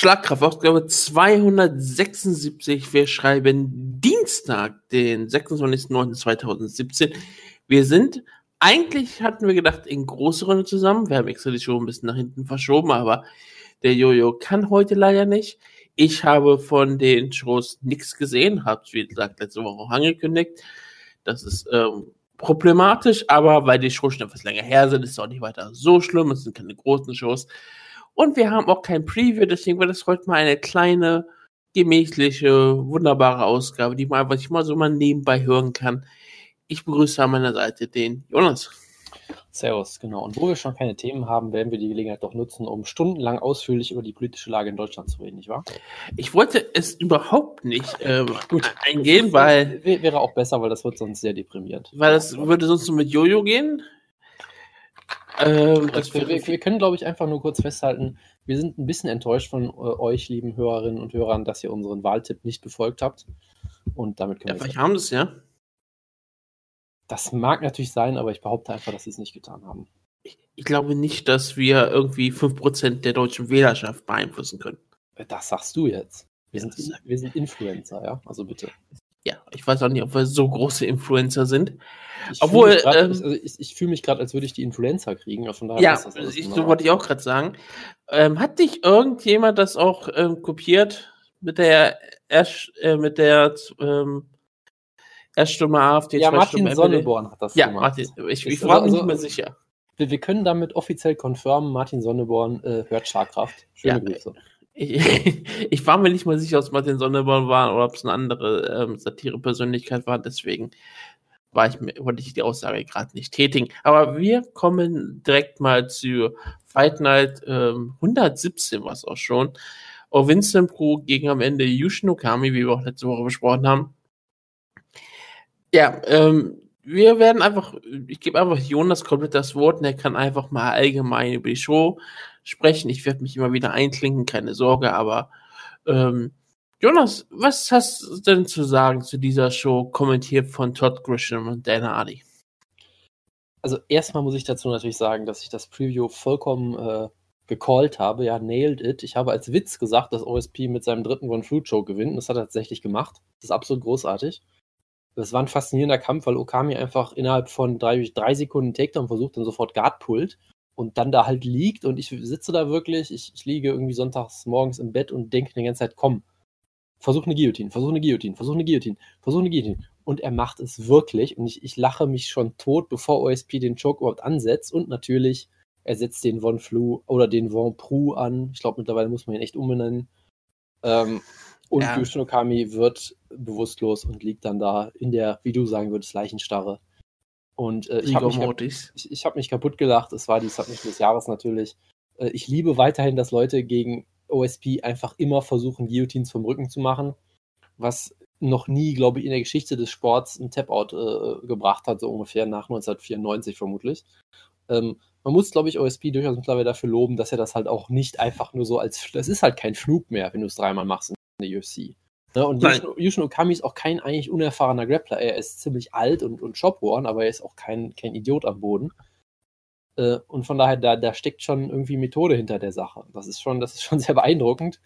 Schlagkraft, Ausgabe 276. Wir schreiben Dienstag, den 26.09.2017. Wir sind, eigentlich hatten wir gedacht, in große Runde zusammen. Wir haben extra die Show ein bisschen nach hinten verschoben, aber der Jojo kann heute leider nicht. Ich habe von den Shows nichts gesehen, habe wie gesagt letzte Woche auch angekündigt. Das ist ähm, problematisch, aber weil die Shows schon etwas länger her sind, ist es auch nicht weiter so schlimm. Es sind keine großen Shows. Und wir haben auch kein Preview, deswegen wird es heute mal eine kleine, gemächliche, wunderbare Ausgabe, die man einfach mal so mal nebenbei hören kann. Ich begrüße an meiner Seite den Jonas. Servus, genau. Und wo wir schon keine Themen haben, werden wir die Gelegenheit doch nutzen, um stundenlang ausführlich über die politische Lage in Deutschland zu reden, nicht wahr? Ich wollte es überhaupt nicht ähm, Gut. eingehen, weil. Wäre auch besser, weil das wird sonst sehr deprimiert. Weil das würde sonst nur mit Jojo gehen. Ähm, wir, wir, wir, können, glaube ich, einfach nur kurz festhalten, wir sind ein bisschen enttäuscht von äh, euch, lieben Hörerinnen und Hörern, dass ihr unseren Wahltipp nicht befolgt habt. Und damit können ja, wir. Vielleicht haben das ja. Das mag natürlich sein, aber ich behaupte einfach, dass sie es nicht getan haben. Ich, ich glaube nicht, dass wir irgendwie 5% der deutschen Wählerschaft beeinflussen können. Das sagst du jetzt. Wir sind, wir sind Influencer, ja? Also bitte. Ja, ich weiß auch nicht, ob wir so große Influencer sind. Ich Obwohl, grad, ähm, also ich, ich fühle mich gerade, als würde ich die Influencer kriegen. Von daher ja, das ich, so wollte ich auch gerade sagen. Ähm, hat dich irgendjemand das auch ähm, kopiert mit der Erst, äh, mit der ähm, Erststimme AfD. Ja, Martin Sonneborn hat das ja, gemacht. Martin, ich, ich war also, nicht mehr sicher. Wir, wir, können damit offiziell konfirmen, Martin Sonneborn äh, hört Schlagkraft. Schöne ja, Grüße. Ich, ich, war mir nicht mal sicher, ob es Martin Sonneborn war oder ob es eine andere ähm, Satire-Persönlichkeit war, deswegen war ich, wollte ich die Aussage gerade nicht tätigen. Aber wir kommen direkt mal zu Fight Night ähm, 117, was auch schon. Oh, Vincent Pro gegen am Ende Yushin Okami, wie wir auch letzte Woche besprochen haben. Ja, ähm, wir werden einfach, ich gebe einfach Jonas komplett das Wort und er kann einfach mal allgemein über die Show sprechen. Ich werde mich immer wieder einklinken, keine Sorge, aber ähm, Jonas, was hast du denn zu sagen zu dieser Show, kommentiert von Todd Grisham und Dana Adi? Also erstmal muss ich dazu natürlich sagen, dass ich das Preview vollkommen äh, gecallt habe. Ja, nailed it. Ich habe als Witz gesagt, dass OSP mit seinem dritten One Fruit Show gewinnt. Das hat er tatsächlich gemacht. Das ist absolut großartig. Das war ein faszinierender Kampf, weil Okami einfach innerhalb von drei, drei Sekunden Takedown versucht und sofort Guard pullt und dann da halt liegt und ich sitze da wirklich, ich, ich liege irgendwie sonntags morgens im Bett und denke die ganze Zeit, komm, versuch eine Guillotine, versuch eine Guillotine, versuch eine Guillotine, versuch eine Guillotine. Und er macht es wirklich und ich, ich lache mich schon tot, bevor OSP den Choke überhaupt ansetzt und natürlich, er setzt den Von Flu oder den Von Pru an. Ich glaube, mittlerweile muss man ihn echt umbenennen. Ähm, und ja. Yushin Okami wird bewusstlos und liegt dann da in der, wie du sagen würdest, Leichenstarre. Und äh, ich habe mich, ich, ich hab mich kaputt gelacht. Es war die Submission des Jahres natürlich. Äh, ich liebe weiterhin, dass Leute gegen OSP einfach immer versuchen, Guillotines vom Rücken zu machen, was noch nie, glaube ich, in der Geschichte des Sports ein Tap-Out äh, gebracht hat, so ungefähr nach 1994 vermutlich. Ähm, man muss, glaube ich, OSP durchaus mittlerweile dafür loben, dass er das halt auch nicht einfach nur so als, das ist halt kein Flug mehr, wenn du es dreimal machst der UFC. Ne? Und Yushin Okami ist auch kein eigentlich unerfahrener Grappler. Er ist ziemlich alt und, und shopworn, aber er ist auch kein, kein Idiot am Boden. Äh, und von daher, da, da steckt schon irgendwie Methode hinter der Sache. Das ist schon, das ist schon sehr beeindruckend.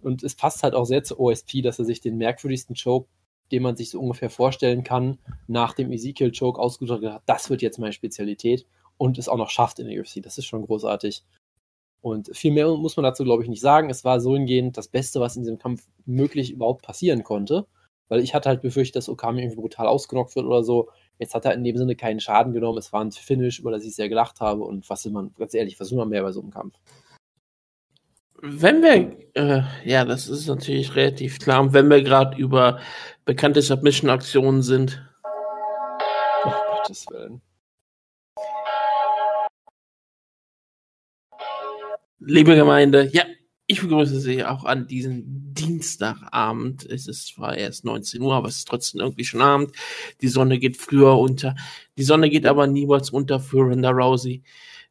Und es passt halt auch sehr zu OSP, dass er sich den merkwürdigsten Choke, den man sich so ungefähr vorstellen kann, nach dem Ezekiel-Choke ausgedrückt hat. Das wird jetzt meine Spezialität und es auch noch schafft in der UFC. Das ist schon großartig. Und viel mehr muss man dazu, glaube ich, nicht sagen. Es war so hingehend das Beste, was in diesem Kampf möglich überhaupt passieren konnte. Weil ich hatte halt befürchtet, dass Okami irgendwie brutal ausgenockt wird oder so. Jetzt hat er in dem Sinne keinen Schaden genommen. Es war ein Finish, über das ich sehr gelacht habe. Und was will man, ganz ehrlich, was will man mehr bei so einem Kampf? Wenn wir, äh, ja, das ist natürlich relativ klar. Und wenn wir gerade über bekannte Submission-Aktionen sind. Oh, Gottes Willen. Liebe Gemeinde, ja, ich begrüße Sie auch an diesem Dienstagabend. Es ist zwar erst 19 Uhr, aber es ist trotzdem irgendwie schon Abend. Die Sonne geht früher unter. Die Sonne geht aber niemals unter für Ronda Rousey.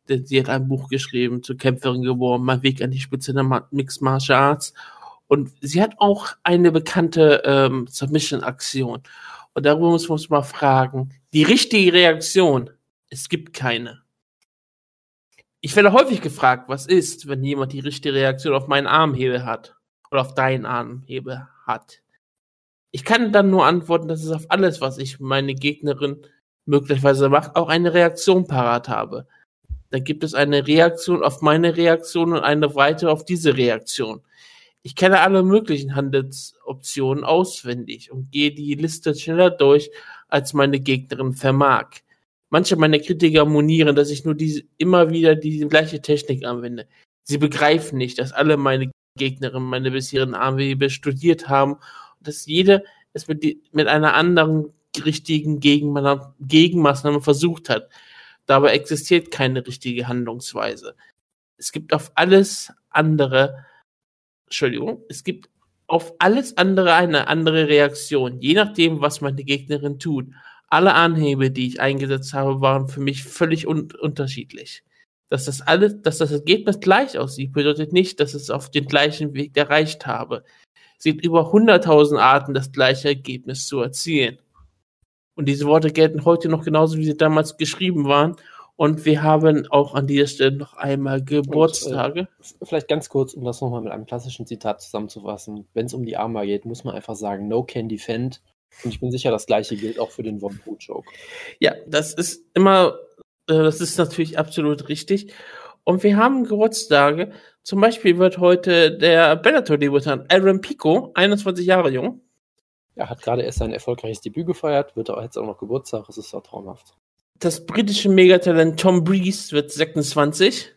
Sie hat ein Buch geschrieben, zur Kämpferin geworden, mein Weg an die Spitze der Mixed Martial Arts. Und sie hat auch eine bekannte ähm, Submission-Aktion. Und darüber muss man uns mal fragen. Die richtige Reaktion, es gibt keine. Ich werde häufig gefragt, was ist, wenn jemand die richtige Reaktion auf meinen Armhebel hat oder auf deinen Armhebel hat. Ich kann dann nur antworten, dass es auf alles, was ich meine Gegnerin möglicherweise macht, auch eine Reaktion parat habe. Da gibt es eine Reaktion auf meine Reaktion und eine weitere auf diese Reaktion. Ich kenne alle möglichen Handelsoptionen auswendig und gehe die Liste schneller durch, als meine Gegnerin vermag. Manche meiner Kritiker monieren, dass ich nur diese, immer wieder die gleiche Technik anwende. Sie begreifen nicht, dass alle meine Gegnerinnen meine bisherigen Armwebe studiert haben und dass jede es mit, die, mit einer anderen richtigen Gegenmaßnahme versucht hat. Dabei existiert keine richtige Handlungsweise. Es gibt auf alles andere, Entschuldigung, es gibt auf alles andere eine andere Reaktion, je nachdem, was meine Gegnerin tut. Alle Anhebe, die ich eingesetzt habe, waren für mich völlig un unterschiedlich. Dass das alles, dass das Ergebnis gleich aussieht, bedeutet nicht, dass es auf den gleichen Weg erreicht habe. Es gibt über 100.000 Arten, das gleiche Ergebnis zu erzielen. Und diese Worte gelten heute noch genauso, wie sie damals geschrieben waren. Und wir haben auch an dieser Stelle noch einmal Geburtstage. Und, äh, vielleicht ganz kurz, um das nochmal mit einem klassischen Zitat zusammenzufassen. Wenn es um die Arma geht, muss man einfach sagen, no can defend. Und ich bin sicher, das gleiche gilt auch für den Von Joke. Ja, das ist immer, äh, das ist natürlich absolut richtig. Und wir haben Geburtstage. Zum Beispiel wird heute der Bellator-Debutant Aaron Pico, 21 Jahre jung, er hat gerade erst sein erfolgreiches Debüt gefeiert, wird auch jetzt auch noch Geburtstag, es ist auch traumhaft. Das britische Megatalent Tom Breeze wird 26.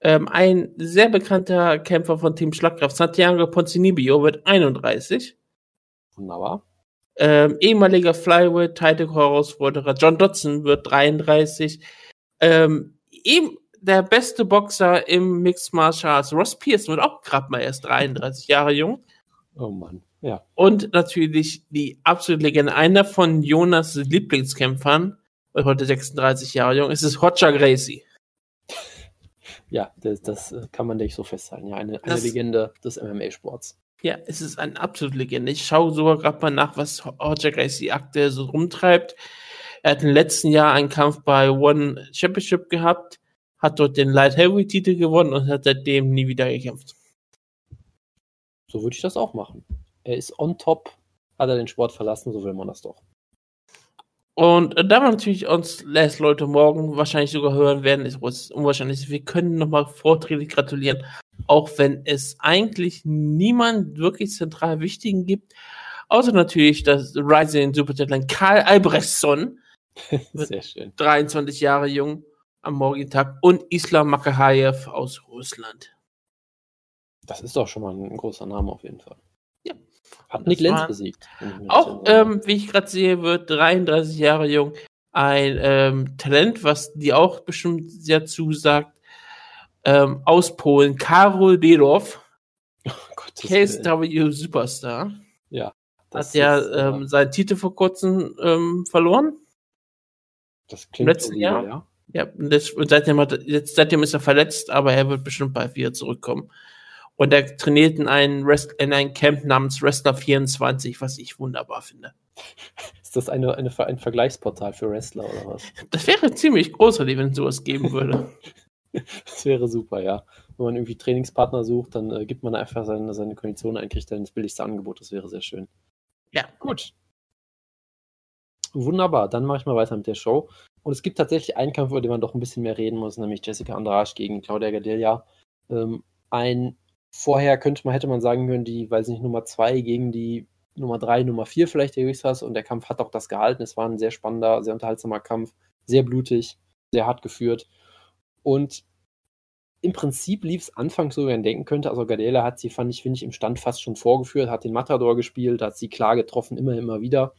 Ähm, ein sehr bekannter Kämpfer von Team Schlagkraft, Santiago Ponzinibio, wird 31. Wunderbar. Ähm, ehemaliger Flyweight Title Herausforderer John Dodson wird 33. Ähm, eben der beste Boxer im Mixed Martial Arts, Ross Pierce, wird auch gerade mal erst 33 Jahre jung. Oh Mann. Ja. Und natürlich die absolute Legende, einer von Jonas Lieblingskämpfern, heute 36 Jahre jung, ist es Roger Gracie. Ja, das, das äh, kann man nicht so festhalten. Ja, eine, eine das, Legende des MMA-Sports. Ja, es ist eine absolute Legende. Ich schaue sogar gerade mal nach, was Roger Gracie aktuell so rumtreibt. Er hat im letzten Jahr einen Kampf bei One Championship gehabt, hat dort den Light Heavy Titel gewonnen und hat seitdem nie wieder gekämpft. So würde ich das auch machen er ist on top, hat er den Sport verlassen, so will man das doch. Und da wir natürlich uns lässt Leute morgen wahrscheinlich sogar hören werden, ist unwahrscheinlich. Wir können nochmal vorträglich gratulieren, auch wenn es eigentlich niemand wirklich zentral Wichtigen gibt. Außer natürlich das Rising Supertalent Karl Albrechtsson. Sehr schön. 23 Jahre jung am morgigen Tag und Islam Makahayev aus Russland. Das ist doch schon mal ein großer Name auf jeden Fall. Hat Nick Lenz besiegt. Auch, ähm, wie ich gerade sehe, wird 33 Jahre jung. Ein ähm, Talent, was dir auch bestimmt sehr zusagt. Ähm, aus Polen, Karol Belov. Oh, KSW Superstar. Ja. Hat ja ähm, seinen Titel vor kurzem ähm, verloren. Das klingt Im letzten so Jahr. Ja, ja das, und seitdem, hat, jetzt, seitdem ist er verletzt, aber er wird bestimmt bald wieder zurückkommen. Und er trainiert in einem, Rest, in einem Camp namens Wrestler 24, was ich wunderbar finde. Ist das eine, eine, ein Vergleichsportal für Wrestler oder was? Das wäre ziemlich großartig, wenn es sowas geben würde. das wäre super, ja. Wenn man irgendwie Trainingspartner sucht, dann äh, gibt man einfach seine, seine Konditionen ein, kriegt dann das billigste Angebot. Das wäre sehr schön. Ja, gut. Wunderbar, dann mache ich mal weiter mit der Show. Und es gibt tatsächlich einen Kampf, über den man doch ein bisschen mehr reden muss, nämlich Jessica Andrasch gegen Claudia Gadelia. Ähm, ein vorher könnte man, hätte man sagen können, die, weiß nicht, Nummer 2 gegen die Nummer 3, Nummer 4 vielleicht der Gewichtsklasse und der Kampf hat auch das gehalten. Es war ein sehr spannender, sehr unterhaltsamer Kampf, sehr blutig, sehr hart geführt und im Prinzip lief es anfangs so, wie man denken könnte. Also Gardela hat sie, fand ich, finde ich, im Stand fast schon vorgeführt, hat den Matador gespielt, hat sie klar getroffen, immer, immer wieder.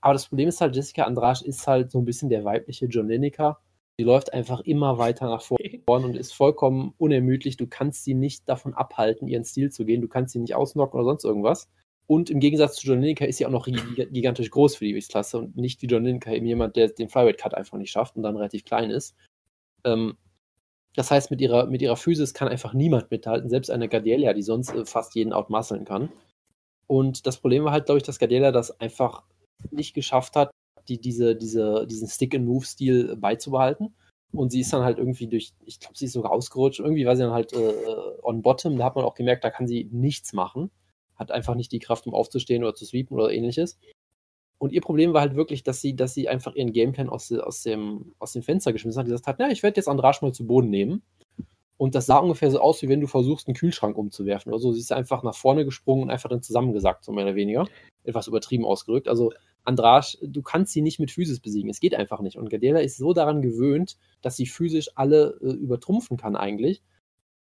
Aber das Problem ist halt, Jessica Andrasch ist halt so ein bisschen der weibliche John Lineker. Sie läuft einfach immer weiter nach vorne und ist vollkommen unermüdlich. Du kannst sie nicht davon abhalten, ihren Stil zu gehen. Du kannst sie nicht ausnocken oder sonst irgendwas. Und im Gegensatz zu John Lineker ist sie auch noch gigantisch groß für die Gewichtsklasse und nicht wie John Lineker eben jemand, der den Flyweight Cut einfach nicht schafft und dann relativ klein ist. Ähm, das heißt, mit ihrer, mit ihrer Physis kann einfach niemand mithalten, selbst eine Gardelia, die sonst äh, fast jeden outmuskeln kann. Und das Problem war halt, glaube ich, dass Gardelia das einfach nicht geschafft hat, die, diese, diese, diesen Stick-and-Move-Stil beizubehalten. Und sie ist dann halt irgendwie durch, ich glaube, sie ist sogar ausgerutscht. Irgendwie war sie dann halt äh, on bottom. Da hat man auch gemerkt, da kann sie nichts machen. Hat einfach nicht die Kraft, um aufzustehen oder zu sweepen oder ähnliches. Und ihr Problem war halt wirklich, dass sie, dass sie einfach ihren Gameplan aus, aus, dem, aus dem Fenster geschmissen hat und gesagt hat, ja, ich werde jetzt Andrasch mal zu Boden nehmen. Und das sah ungefähr so aus, wie wenn du versuchst, einen Kühlschrank umzuwerfen oder so. Sie ist einfach nach vorne gesprungen und einfach dann zusammengesackt, so mehr oder weniger. Etwas übertrieben ausgedrückt. Also Andrasch, du kannst sie nicht mit Physis besiegen. Es geht einfach nicht. Und Gardela ist so daran gewöhnt, dass sie physisch alle äh, übertrumpfen kann eigentlich,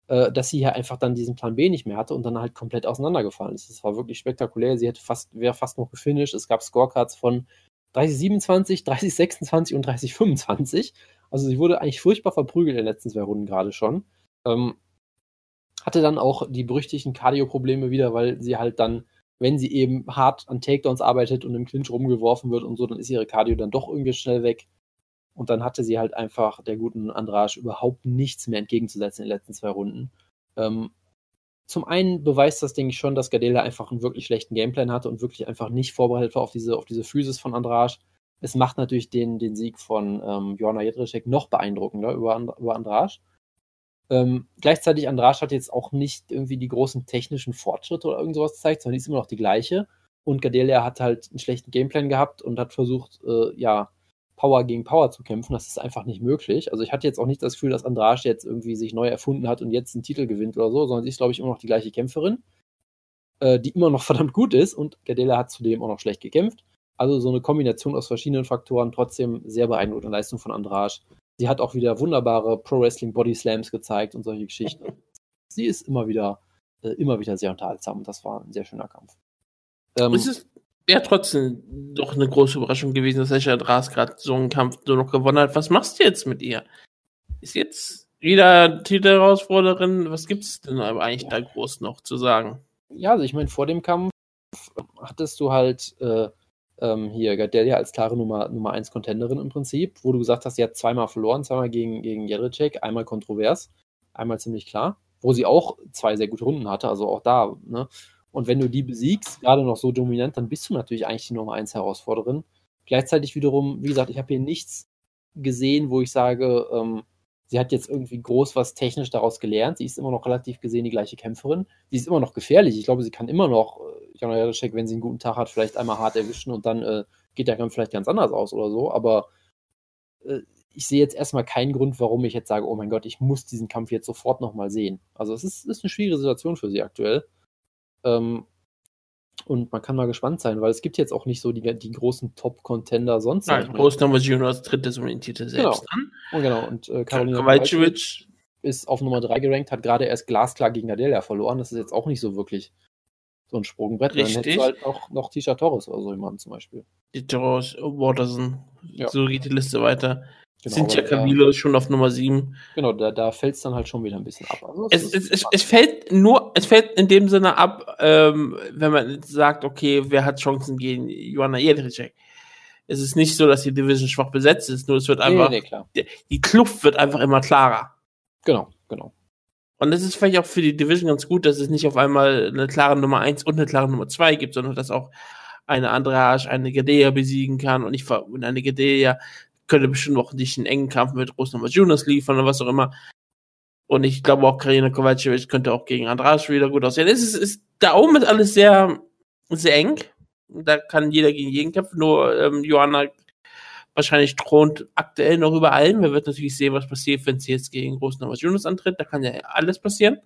äh, dass sie ja einfach dann diesen Plan B nicht mehr hatte und dann halt komplett auseinandergefallen ist. Das war wirklich spektakulär. Sie hätte fast, wäre fast noch gefinisht. Es gab Scorecards von 30-27, 30-26 und 30-25. Also sie wurde eigentlich furchtbar verprügelt in den letzten zwei Runden gerade schon. Ähm, hatte dann auch die berüchtigten Cardio-Probleme wieder, weil sie halt dann, wenn sie eben hart an Takedowns arbeitet und im Clinch rumgeworfen wird und so, dann ist ihre Cardio dann doch irgendwie schnell weg. Und dann hatte sie halt einfach der guten Andrasch überhaupt nichts mehr entgegenzusetzen in den letzten zwei Runden. Ähm, zum einen beweist das, denke ich, schon, dass Gardela einfach einen wirklich schlechten Gameplan hatte und wirklich einfach nicht vorbereitet war auf diese, auf diese Physis von Andrasch. Es macht natürlich den, den Sieg von ähm, Joanna Jedrzejczyk noch beeindruckender über, über Andrasch. Ähm, gleichzeitig Andrasch hat jetzt auch nicht irgendwie die großen technischen Fortschritte oder irgend sowas gezeigt, sondern die ist immer noch die gleiche. Und Gadelia hat halt einen schlechten Gameplan gehabt und hat versucht, äh, ja, Power gegen Power zu kämpfen. Das ist einfach nicht möglich. Also ich hatte jetzt auch nicht das Gefühl, dass Andrasch jetzt irgendwie sich neu erfunden hat und jetzt einen Titel gewinnt oder so, sondern sie ist, glaube ich, immer noch die gleiche Kämpferin, äh, die immer noch verdammt gut ist und Gadelia hat zudem auch noch schlecht gekämpft. Also so eine Kombination aus verschiedenen Faktoren, trotzdem sehr beeindruckende Leistung von Andrasch. Sie hat auch wieder wunderbare Pro Wrestling Body Slams gezeigt und solche Geschichten. Sie ist immer wieder, äh, immer wieder sehr unterhaltsam und das war ein sehr schöner Kampf. Ähm, es ja trotzdem doch eine große Überraschung gewesen, dass Sascha Dras gerade so einen Kampf nur noch gewonnen hat. Was machst du jetzt mit ihr? Ist jetzt wieder Titelherausforderin? Was gibt es denn aber eigentlich da groß noch zu sagen? Ja, also ich meine, vor dem Kampf hattest du halt äh, ähm, hier Gadelia als klare Nummer, Nummer 1 Contenderin im Prinzip, wo du gesagt hast, sie hat zweimal verloren, zweimal gegen, gegen Jedrzejczyk, einmal kontrovers, einmal ziemlich klar, wo sie auch zwei sehr gute Runden hatte, also auch da, ne? Und wenn du die besiegst, gerade noch so dominant, dann bist du natürlich eigentlich die Nummer 1 Herausforderin. Gleichzeitig wiederum, wie gesagt, ich habe hier nichts gesehen, wo ich sage, ähm, sie hat jetzt irgendwie groß was technisch daraus gelernt. Sie ist immer noch relativ gesehen die gleiche Kämpferin. Sie ist immer noch gefährlich. Ich glaube, sie kann immer noch äh, Jana Jadacek, wenn sie einen guten Tag hat, vielleicht einmal hart erwischen und dann äh, geht der Kampf vielleicht ganz anders aus oder so. Aber äh, ich sehe jetzt erstmal keinen Grund, warum ich jetzt sage, oh mein Gott, ich muss diesen Kampf jetzt sofort nochmal sehen. Also es ist, ist, eine schwierige Situation für sie aktuell. Ähm, und man kann mal gespannt sein, weil es gibt jetzt auch nicht so die, die großen Top-Contender sonst. Nein, Großnummer Juniors tritt das um den Titel selbst genau. an. Und genau, und äh, Carolina Kowalczyk ist auf Nummer 3 gerankt, hat gerade erst glasklar gegen Nadelia verloren. Das ist jetzt auch nicht so wirklich so ein Sprungbrett. Richtig. Dann hättest du halt noch, noch Tisha Torres oder so jemanden zum Beispiel. Die Torres, Waterson, ja. so geht die Liste weiter. Genau, Cynthia Camilo ist schon auf Nummer 7. Genau, da, da fällt es dann halt schon wieder ein bisschen ab. Also es, es, es, es, fällt nur, es fällt in dem Sinne ab, ähm, wenn man sagt, okay, wer hat Chancen gegen Joanna Jedrzejczyk. Es ist nicht so, dass die Division schwach besetzt ist, nur es wird einfach, nee, nee, die, die Kluft wird einfach immer klarer. Genau, genau. Und das ist vielleicht auch für die Division ganz gut, dass es nicht auf einmal eine klare Nummer 1 und eine klare Nummer 2 gibt, sondern dass auch eine andere Arsch eine Gadea besiegen kann und nicht und eine Gadea könnte bestimmt auch nicht einen engen Kampf mit Rosnummer Jonas liefern oder was auch immer. Und ich glaube auch Karina Kovacevic könnte auch gegen Andrasch wieder gut aussehen. Es ist, ist, da oben ist alles sehr, sehr eng. Da kann jeder gegen jeden kämpfen. Nur ähm, Johanna wahrscheinlich thront aktuell noch über allem. Wir werden natürlich sehen, was passiert, wenn sie jetzt gegen Großen Jonas antritt. Da kann ja alles passieren.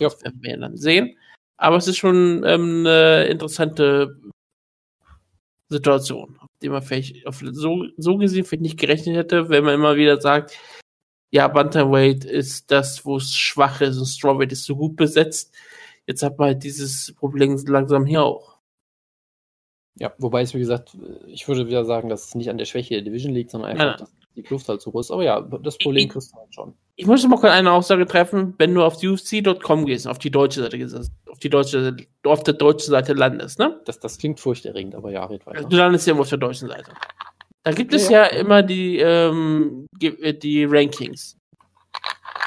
Ja. Das werden wir dann sehen. Aber es ist schon ähm, eine interessante Situation, auf die man vielleicht auf so, so gesehen vielleicht nicht gerechnet hätte, wenn man immer wieder sagt, ja, Bantamweight ist das, wo es schwach ist und Strawweight ist so gut besetzt. Jetzt hat man halt dieses Problem langsam hier auch. Ja, wobei es, wie gesagt, ich würde wieder sagen, dass es nicht an der Schwäche der Division liegt, sondern einfach, ja. dass die Kluft halt zu groß. Aber ja, das Problem kriegst du halt schon. Ich muss mal kurz eine Aussage treffen, wenn du auf UFC.com gehst, auf die deutsche Seite gehst, auf die deutsche, auf der deutschen Seite landest, ne? Das, das klingt furchterregend, aber ja, red weiter. Du landest ja immer auf der deutschen Seite. Da gibt es ja, ja immer die, ähm, die Rankings.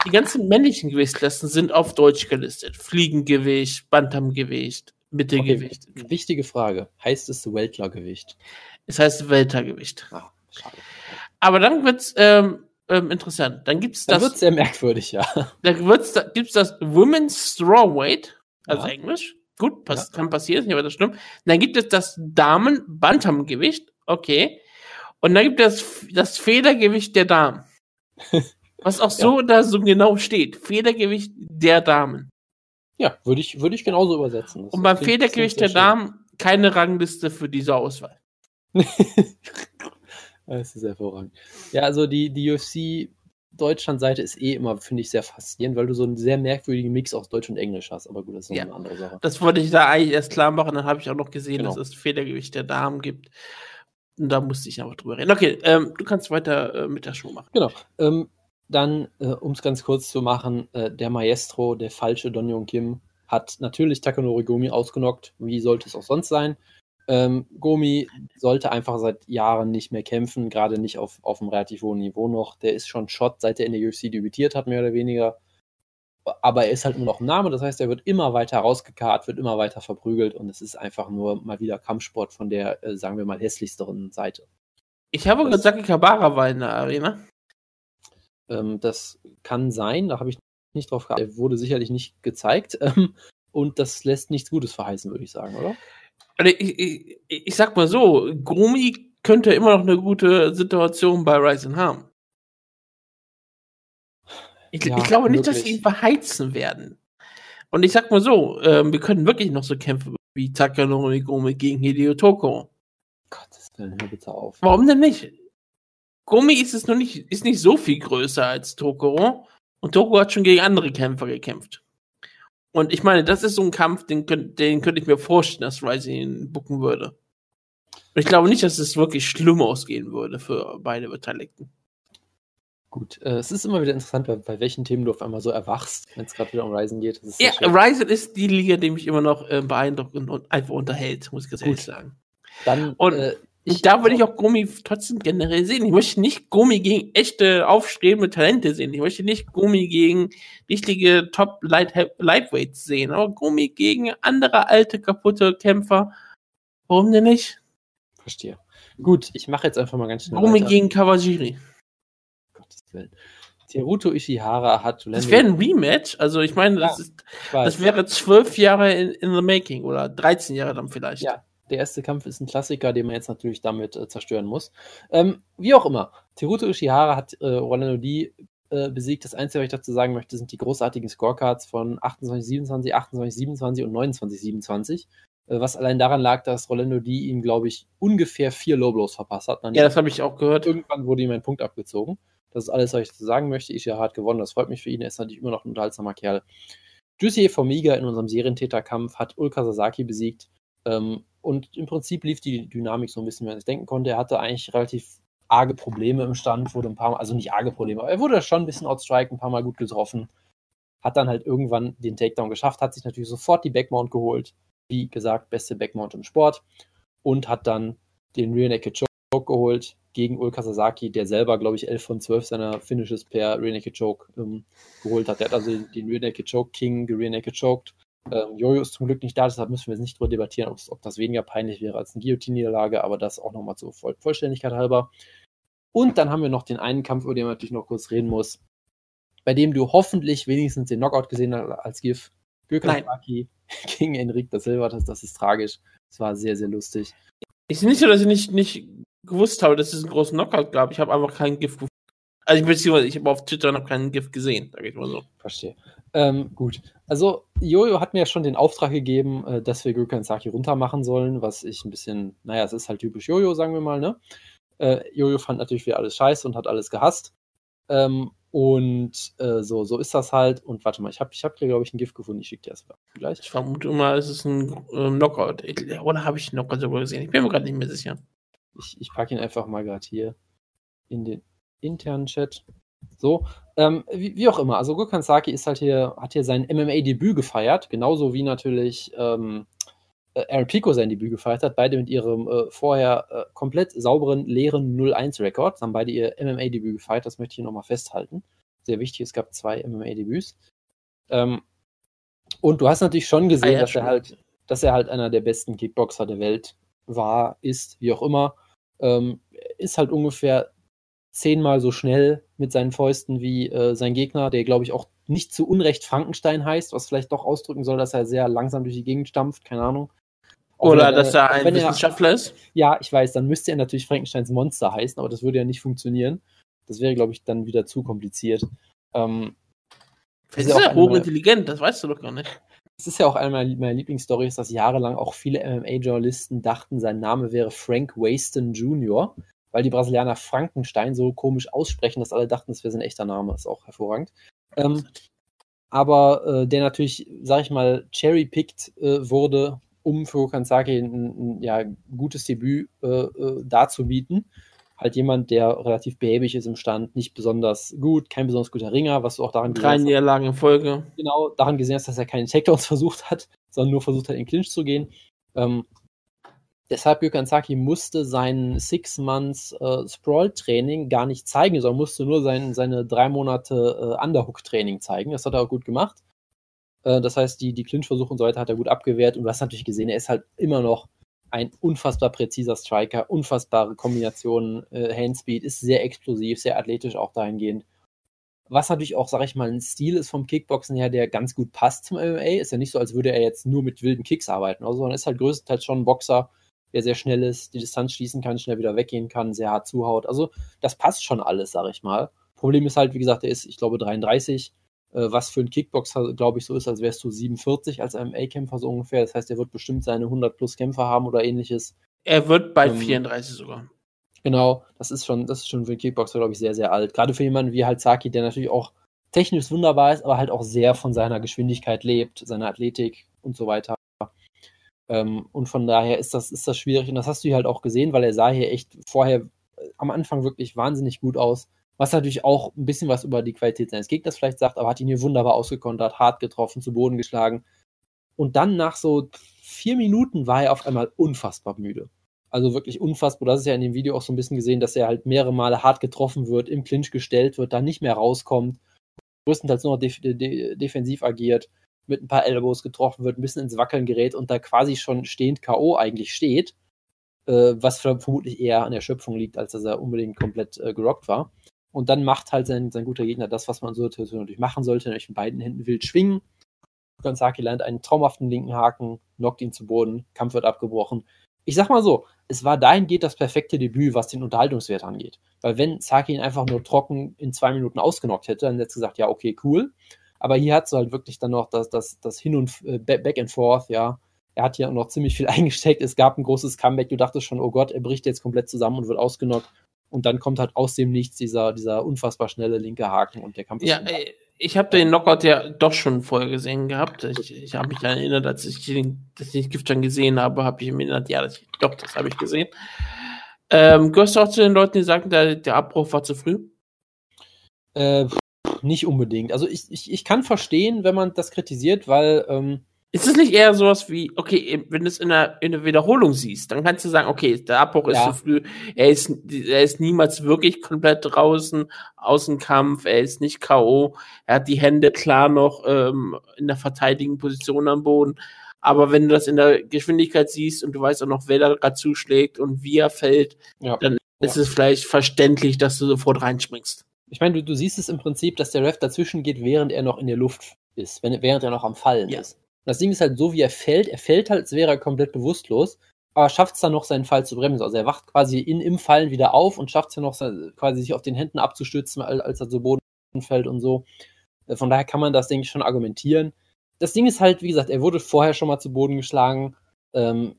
Die ganzen männlichen Gewichtsklassen sind auf Deutsch gelistet. Fliegengewicht, Bantamgewicht, Mittelgewicht. Okay. Wichtige Frage. Heißt es Weltlergewicht? Es heißt Weltergewicht. Ah, schade. Aber dann wird's, ähm, ähm, interessant. Dann gibt's Das das, wird sehr merkwürdig, ja. da wird's, da gibt's das Women's Strawweight, also Ja. Englisch. Gut, pass, kann passieren, ist nicht weiter schlimm. Dann gibt es das Damen Bantamgewicht, okay. Und dann gibt es das Federgewicht der Damen. Was auch so da so genau steht. Federgewicht der Damen. Ja, würde ich, würde ich genauso übersetzen. Das Und beim Federgewicht der sehr Damen keine Rangliste für diese Auswahl. Das ist hervorragend. Ja, also die, die UFC Deutschland-Seite ist eh immer, finde ich, sehr faszinierend, weil du so einen sehr merkwürdigen Mix aus Deutsch und Englisch hast. Aber gut, das ist noch Ja. eine andere Sache. Das wollte ich da eigentlich erst klar machen. Dann habe ich auch noch gesehen, Genau. dass es Federgewicht der Damen gibt. Und da musste ich einfach drüber reden. Okay, ähm, du kannst weiter äh, mit der Show machen. Genau. Ähm, dann, äh, um es ganz kurz zu machen, äh, der Maestro, der falsche Don Yong Kim, hat natürlich Takanori Gomi ausgenockt. Wie sollte es auch sonst sein? Ähm, Gomi sollte einfach seit Jahren nicht mehr kämpfen, gerade nicht auf, auf einem relativ hohen Niveau noch. Der ist schon Shot, seit er in der UFC debütiert hat, mehr oder weniger. Aber er ist halt nur noch ein Name, das heißt, er wird immer weiter rausgekarrt, wird immer weiter verprügelt und es ist einfach nur mal wieder Kampfsport von der, äh, sagen wir mal, hässlichsteren Seite. Ich habe gehört, Saki Kabara war in der Arena. Ähm, das kann sein, da habe ich nicht drauf geachtet. Er wurde sicherlich nicht gezeigt. Ähm, und das lässt nichts Gutes verheißen, würde ich sagen, oder? Also ich, ich, ich sag mal so, Gomi könnte immer noch eine gute Situation bei Ryzen haben. Ich, Ja, ich glaube nicht, dass sie ihn verheizen werden. Und ich sag mal so, ähm, wir können wirklich noch so Kämpfe wie Takanori Gomi gegen Hideo Toko. Gottes Willen, hör bitte auf. Warum denn nicht? Gomi ist es noch nicht, ist nicht so viel größer als Tokoro. Und Tokoro hat schon gegen andere Kämpfer gekämpft. Und ich meine, das ist so ein Kampf, den, könnt, den könnte ich mir vorstellen, dass Rising ihn bucken würde. Und ich glaube nicht, dass es wirklich schlimm ausgehen würde für beide Beteiligten. Gut, äh, es ist immer wieder interessant, bei, bei welchen Themen du auf einmal so erwachst, wenn es gerade wieder um Reisen geht. Ja. Ryzen ist die Liga, die mich immer noch äh, beeindruckt und, und einfach unterhält, muss ich ganz Gut. ehrlich sagen. Dann, Und äh, Ich, da würde ich auch Gummi trotzdem generell sehen. Ich möchte nicht Gummi gegen echte aufstrebende Talente sehen. Ich möchte nicht Gummi gegen richtige Top Light Lightweights sehen, aber Gummi gegen andere alte kaputte Kämpfer. Warum denn nicht? verstehe. Gut, ich mache jetzt einfach mal ganz schnell Gummi weiter. gegen Kawajiri. Gottes Willen. Teruto Ishihara hat Das wäre ein Rematch. Also ich meine, das, Ja, ist, das wäre zwölf Jahre in, in the making oder 13 Jahre dann vielleicht. Ja. Der erste Kampf ist ein Klassiker, den man jetzt natürlich damit äh, zerstören muss. Ähm, wie auch immer, Teruto Ishihara hat äh, Rolando D äh, besiegt. Das Einzige, was ich dazu sagen möchte, sind die großartigen Scorecards von 28-27, 28-27 und 29-27. Äh, was allein daran lag, dass Rolando D ihm, glaube ich, ungefähr vier Low-Blows verpasst hat. Ja, das habe ich auch gehört. Irgendwann wurde ihm ein Punkt abgezogen. Das ist alles, was ich dazu sagen möchte. Ishihara hat gewonnen, das freut mich für ihn. Er ist natürlich immer noch ein unterhaltsamer Kerl. Jussier Formiga in unserem Serientäterkampf hat Ulka Sasaki besiegt. Ähm, und im Prinzip lief die Dynamik so ein bisschen, wie man es denken konnte. Er hatte eigentlich relativ arge Probleme im Stand, wurde ein paar Mal, also nicht arge Probleme, aber er wurde schon ein bisschen outstrike, ein paar Mal gut getroffen. Hat dann halt irgendwann den Takedown geschafft, hat sich natürlich sofort die Backmount geholt. Wie gesagt, beste Backmount im Sport. Und hat dann den Rear Naked Choke geholt gegen Ulka Sasaki, der selber, glaube ich, 11 von 12 seiner Finishes per Rear Naked Choke ähm, geholt hat. Der hat also den Rear Naked Choke King gerear Naked choked. Ähm, Jojo ist zum Glück nicht da, deshalb müssen wir jetzt nicht drüber debattieren, ob, das weniger peinlich wäre als eine Guillotine-Niederlage, aber das auch nochmal zur Voll Vollständigkeit halber. Und dann haben wir noch den einen Kampf, über den man natürlich noch kurz reden muss, bei dem du hoffentlich wenigstens den Knockout gesehen hast als GIF. Gökhan gegen Enrique da Silva, das, das ist tragisch. Es war sehr, sehr lustig. Ich nicht so, dass ich nicht, nicht gewusst habe, dass es einen großen Knockout gab. Ich habe einfach keinen Gift gefunden. Also ich beziehungsweise ich habe auf Twitter noch keinen Gift gesehen, sag ich mal so. Verstehe. Ähm, gut. Also, Jojo hat mir ja schon den Auftrag gegeben, äh, dass wir Gökhan Saki runter machen sollen, was ich ein bisschen, naja, es ist halt typisch Jojo, sagen wir mal, ne? Äh, Jojo fand natürlich wieder alles scheiße und hat alles gehasst. Ähm, und äh, so, so ist das halt. Und warte mal, ich habe ich hab hier, glaube ich, ein Gift gefunden. Ich schicke dir das gleich. Ich vermute mal, es ist ein äh, Knockout. Ich, oder habe ich einen Knockout sogar gesehen? Ich bin mir gerade nicht mehr sicher. Ich, ich packe ihn einfach mal gerade hier in den internen Chat. So, ähm, wie, wie auch immer. Also Gökhan Saki ist halt hier, hat hier sein MMA-Debüt gefeiert, genauso wie natürlich ähm, äh, Aaron Pico sein Debüt gefeiert hat. Beide mit ihrem äh, vorher äh, komplett sauberen, leeren 0-1-Rekord. Haben beide ihr MMA-Debüt gefeiert. Das möchte ich hier nochmal festhalten. Sehr wichtig, es gab zwei MMA-Debüts. Ähm, und du hast natürlich schon gesehen, Ah dass er halt, dass er halt einer der besten Kickboxer der Welt war, ist, wie auch immer. Ähm, ist halt ungefähr zehnmal so schnell mit seinen Fäusten wie äh, sein Gegner, der, glaube ich, auch nicht zu Unrecht Frankenstein heißt, was vielleicht doch ausdrücken soll, dass er sehr langsam durch die Gegend stampft, keine Ahnung. Auch Oder dass er ein Wissenschaftler ist? Ja, ich weiß, dann müsste er natürlich Frankensteins Monster heißen, aber das würde ja nicht funktionieren. Das wäre, glaube ich, dann wieder zu kompliziert. Ähm, das ist ja hochintelligent, das weißt du doch gar nicht. Es ist ja auch eine meiner Lieblingsstories, dass jahrelang auch viele MMA-Journalisten dachten, sein Name wäre Frank Waston Jr., weil die Brasilianer Frankenstein so komisch aussprechen, dass alle dachten, das wäre sein echter Name. Ist auch hervorragend. Ähm, aber äh, der natürlich, sag ich mal, cherry-picked äh, wurde, um für Okansaki ein, ein, ja, gutes Debüt äh, äh, darzubieten halt jemand, der relativ behäbig ist im Stand, nicht besonders gut, kein besonders guter Ringer, was du auch daran gesehen hast. Drei Niederlagen in Folge. Genau, daran gesehen hast, dass er keine Takedowns versucht hat, sondern nur versucht hat, in Clinch zu gehen. Ähm, deshalb Gökhan Saki musste sein Six Months äh, Sprawl-Training gar nicht zeigen, sondern musste nur sein, seine drei Monate äh, Underhook-Training zeigen. Das hat er auch gut gemacht. Äh, das heißt, die, die Clinch-Versuche und so weiter hat er gut abgewehrt und du hast natürlich gesehen, er ist halt immer noch ein unfassbar präziser Striker, unfassbare Kombinationen, äh, Handspeed, ist sehr explosiv, sehr athletisch auch dahingehend. Was natürlich auch, sag ich mal, ein Stil ist vom Kickboxen her, der ganz gut passt zum MMA. Ist ja nicht so, als würde er jetzt nur mit wilden Kicks arbeiten, also, sondern ist halt größtenteils schon ein Boxer, der sehr schnell ist, die Distanz schließen kann, schnell wieder weggehen kann, sehr hart zuhaut. Also das passt schon alles, sag ich mal. Problem ist halt, wie gesagt, er ist, ich glaube, 33, äh, was für einen Kickboxer, glaube ich, so ist, als wärst du 47 als MMA-Kämpfer so ungefähr. Das heißt, er wird bestimmt seine 100 plus Kämpfer haben oder ähnliches. Er wird bald ähm, 34 sogar. Genau, das ist schon, das ist schon für einen Kickboxer, glaube ich, sehr, sehr alt. Gerade für jemanden wie halt Saki, der natürlich auch technisch wunderbar ist, aber halt auch sehr von seiner Geschwindigkeit lebt, seiner Athletik und so weiter. Ähm, und von daher ist das, ist das schwierig. Und das hast du hier halt auch gesehen, weil er sah hier echt vorher äh, am Anfang wirklich wahnsinnig gut aus. Was natürlich auch ein bisschen was über die Qualität seines Gegners vielleicht sagt, aber hat ihn hier wunderbar ausgekontert, hart getroffen, zu Boden geschlagen. Und dann nach so vier Minuten war er auf einmal unfassbar müde. Also wirklich unfassbar. Das ist ja in dem Video auch so ein bisschen gesehen, dass er halt mehrere Male hart getroffen wird, im Clinch gestellt wird, dann nicht mehr rauskommt, größtenteils nur noch def de defensiv agiert, mit ein paar Elbows getroffen wird, ein bisschen ins Wackeln gerät und da quasi schon stehend K.O. eigentlich steht, äh, was vermutlich eher an der Schöpfung liegt, als dass er unbedingt komplett äh, gerockt war. Und dann macht halt sein, sein guter Gegner das, was man so natürlich machen sollte, nämlich mit beiden Händen wild schwingen. Gonzaki lernt einen traumhaften linken Haken, knockt ihn zu Boden, Kampf wird abgebrochen. Ich sag mal so, es war dahingehend das perfekte Debüt, was den Unterhaltungswert angeht. Weil wenn Saki ihn einfach nur trocken in zwei Minuten ausgenockt hätte, dann hätte es gesagt, ja, okay, cool. Aber hier hat du halt wirklich dann noch das, das, das Hin und äh, Back and Forth, ja. Er hat hier auch noch ziemlich viel eingesteckt. Es gab ein großes Comeback. Du dachtest schon, oh Gott, er bricht jetzt komplett zusammen und wird ausgenockt. Und dann kommt halt aus dem Nichts dieser, dieser unfassbar schnelle linke Haken und der Kampf ist. Ja, ich habe den Knockout ja doch schon vorher gesehen gehabt. Ich, ich habe mich daran erinnert, als ich den, dass ich den Gift schon gesehen habe, habe ich mich erinnert, ja, das, doch, das habe ich gesehen. Ähm, gehörst du auch zu den Leuten, die sagen, der, der Abbruch war zu früh? Äh, nicht unbedingt. Also ich, ich, ich kann verstehen, wenn man das kritisiert, weil ähm, ist es nicht eher sowas wie, okay, wenn du es in der, in der Wiederholung siehst, dann kannst du sagen, okay, der Abbruch ist ja. zu früh, er ist, er ist niemals wirklich komplett draußen aus dem Kampf, er ist nicht K.O., er hat die Hände klar noch ähm, in der verteidigenden Position am Boden. Aber wenn du das in der Geschwindigkeit siehst und du weißt auch noch, wer da gerade zuschlägt und wie er fällt, ja. dann ist ja. es vielleicht verständlich, dass du sofort reinspringst. Ich meine, du, du siehst es im Prinzip, dass der Ref dazwischen geht, während er noch in der Luft ist, wenn, während er noch am Fallen ja. ist das Ding ist halt so, wie er fällt. Er fällt halt, als wäre er komplett bewusstlos, aber schafft es dann noch, seinen Fall zu bremsen. Also er wacht quasi in, im Fallen wieder auf und schafft es ja noch, quasi sich auf den Händen abzustützen, als er zu Boden fällt und so. Äh, von daher kann man das, denke ich, schon argumentieren. Das Ding ist halt, wie gesagt, er wurde vorher schon mal zu Boden geschlagen. Ähm,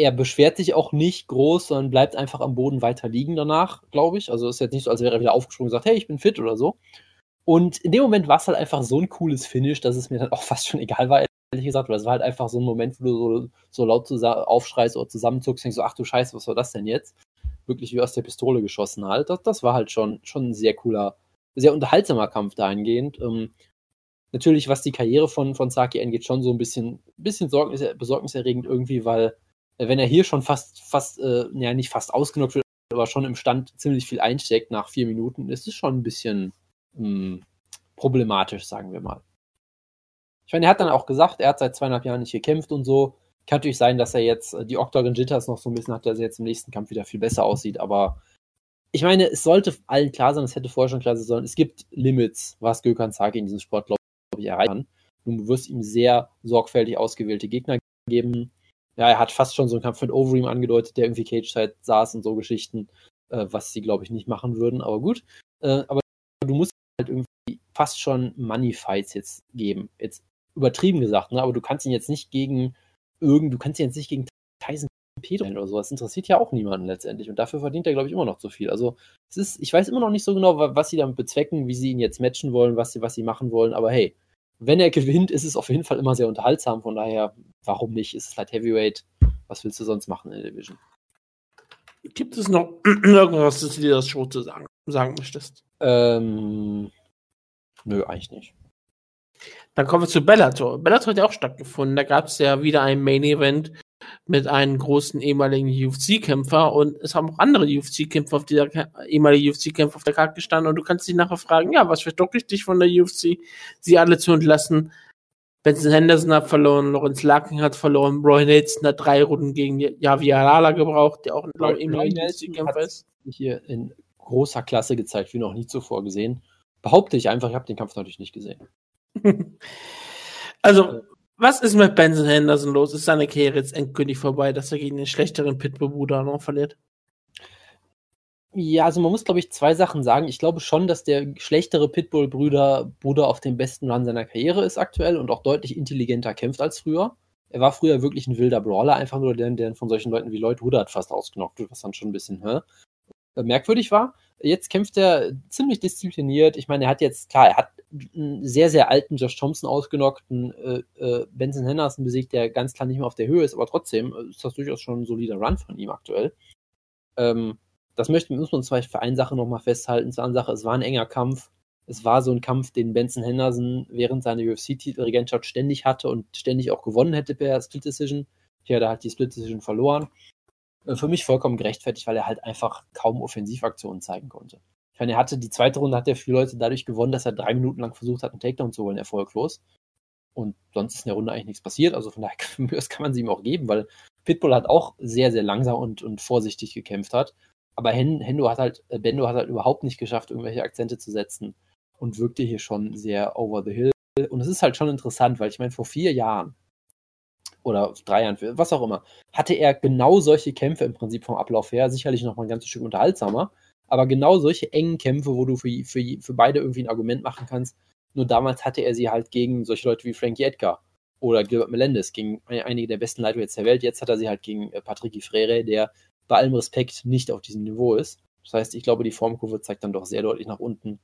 er beschwert sich auch nicht groß, sondern bleibt einfach am Boden weiter liegen danach, glaube ich. Also ist jetzt nicht so, als wäre er wieder aufgesprungen und sagt, hey, ich bin fit oder so. Und in dem Moment war es halt einfach so ein cooles Finish, dass es mir dann auch fast schon egal war, ehrlich gesagt, weil es war halt einfach so ein Moment, wo du so, so laut aufschreist oder zusammenzuckst und denkst so, ach du Scheiße, was war das denn jetzt? Wirklich wie aus der Pistole geschossen halt. Das, das war halt schon, schon ein sehr cooler, sehr unterhaltsamer Kampf dahingehend. Ähm, natürlich, was die Karriere von, von Saki angeht, schon so ein bisschen, bisschen besorgniserregend irgendwie, weil wenn er hier schon fast, fast, äh, ja nicht fast ausgenockt wird, aber schon im Stand ziemlich viel einsteckt nach vier Minuten, ist es schon ein bisschen mh, hm, problematisch, sagen wir mal. Ich meine, er hat dann auch gesagt, er hat seit zweieinhalb Jahren nicht gekämpft und so. Kann natürlich sein, dass er jetzt äh, die Octagon Jitters noch so ein bisschen hat, dass er jetzt im nächsten Kampf wieder viel besser aussieht, aber ich meine, es sollte allen klar sein, es hätte vorher schon klar sein sollen, es gibt Limits, was Gökhan Saki in diesem Sport, glaube ich, erreichen kann. Du wirst ihm sehr sorgfältig ausgewählte Gegner geben. Ja, er hat fast schon so einen Kampf mit Overeem angedeutet, der irgendwie Cage-Side saß und so Geschichten, äh, was sie, glaube ich, nicht machen würden, aber gut. Äh, aber du musst halt irgendwie fast schon Money-Fights jetzt geben. Jetzt übertrieben gesagt, ne? aber du kannst ihn jetzt nicht gegen irgend, du kannst ihn jetzt nicht gegen Tyson Pedro oder sowas. Das interessiert ja auch niemanden letztendlich. Und dafür verdient er, glaube ich, immer noch zu viel. Also, es ist, ich weiß immer noch nicht so genau, was sie damit bezwecken, wie sie ihn jetzt matchen wollen, was sie, was sie machen wollen. Aber hey, wenn er gewinnt, ist es auf jeden Fall immer sehr unterhaltsam. Von daher, warum nicht? Ist es halt Heavyweight. Was willst du sonst machen in der Division? Gibt es noch irgendwas, das du dir das Show zu sagen, sagen möchtest? Ähm, nö, eigentlich nicht. Dann kommen wir zu Bellator. Bellator hat ja auch stattgefunden. Da gab es ja wieder ein Main Event mit einem großen ehemaligen UFC-Kämpfer und es haben auch andere UFC-Kämpfer auf dieser ehemalige UFC-Kämpfer auf der Karte gestanden und du kannst dich nachher fragen, ja, was verdockt dich von der UFC, sie alle zu entlassen? Benson Henderson hat verloren, Lawrence Larkin hat verloren, Roy Nelson hat drei Runden gegen Javi Alala gebraucht, der auch ein ehemaliger UFC-Kämpfer ist. Hier in großer Klasse gezeigt, wie noch nie zuvor gesehen. Behaupte ich einfach, ich habe den Kampf natürlich nicht gesehen. also, was ist mit Benson Henderson los? Ist seine Karriere jetzt endgültig vorbei, dass er gegen den schlechteren Pitbull-Bruder noch verliert? Ja, also man muss, glaube ich, zwei Sachen sagen. Ich glaube schon, dass der schlechtere Pitbull-Bruder Bruder auf dem besten Run seiner Karriere ist aktuell und auch deutlich intelligenter kämpft als früher. Er war früher wirklich ein wilder Brawler, einfach nur der, der von solchen Leuten wie Lloyd Woodard fast ausgenockt wird, was dann schon ein bisschen hä, merkwürdig war. Jetzt kämpft er ziemlich diszipliniert. Ich meine, er hat jetzt, klar, er hat einen sehr, sehr alten Josh Thompson ausgenockt, einen äh, äh, Benson Henderson besiegt, der ganz klar nicht mehr auf der Höhe ist, aber trotzdem äh, ist das durchaus schon ein solider Run von ihm aktuell. Ähm, das möchte, muss man zwar für eine Sache nochmal festhalten. Zur anderen Sache, es war ein enger Kampf. Es war so ein Kampf, den Benson Henderson während seiner UFC-Titelregentschaft ständig hatte und ständig auch gewonnen hätte per Split Decision. Hier hat er halt die Split Decision verloren. Äh, für mich vollkommen gerechtfertigt, weil er halt einfach kaum Offensivaktionen zeigen konnte. Ich meine, er hatte die zweite Runde, hat er viele Leute dadurch gewonnen, dass er drei Minuten lang versucht hat, einen Takedown zu holen, erfolglos. Und sonst ist in der Runde eigentlich nichts passiert. Also von daher das kann man sie ihm auch geben, weil Pitbull hat auch sehr, sehr langsam und, und vorsichtig gekämpft hat. Aber Hendo hat halt, äh, Bendo hat halt überhaupt nicht geschafft, irgendwelche Akzente zu setzen und wirkte hier schon sehr over the hill. Und es ist halt schon interessant, weil ich meine, vor vier Jahren oder drei Jahren, was auch immer, hatte er genau solche Kämpfe im Prinzip vom Ablauf her, sicherlich noch mal ein ganzes Stück unterhaltsamer, aber genau solche engen Kämpfe, wo du für, für, für beide irgendwie ein Argument machen kannst. Nur damals hatte er sie halt gegen solche Leute wie Frankie Edgar oder Gilbert Melendez, gegen einige der besten Lightweights der Welt. Jetzt hat er sie halt gegen äh, Patrick Frere, der bei allem Respekt nicht auf diesem Niveau ist. Das heißt, ich glaube, die Formkurve zeigt dann doch sehr deutlich nach unten.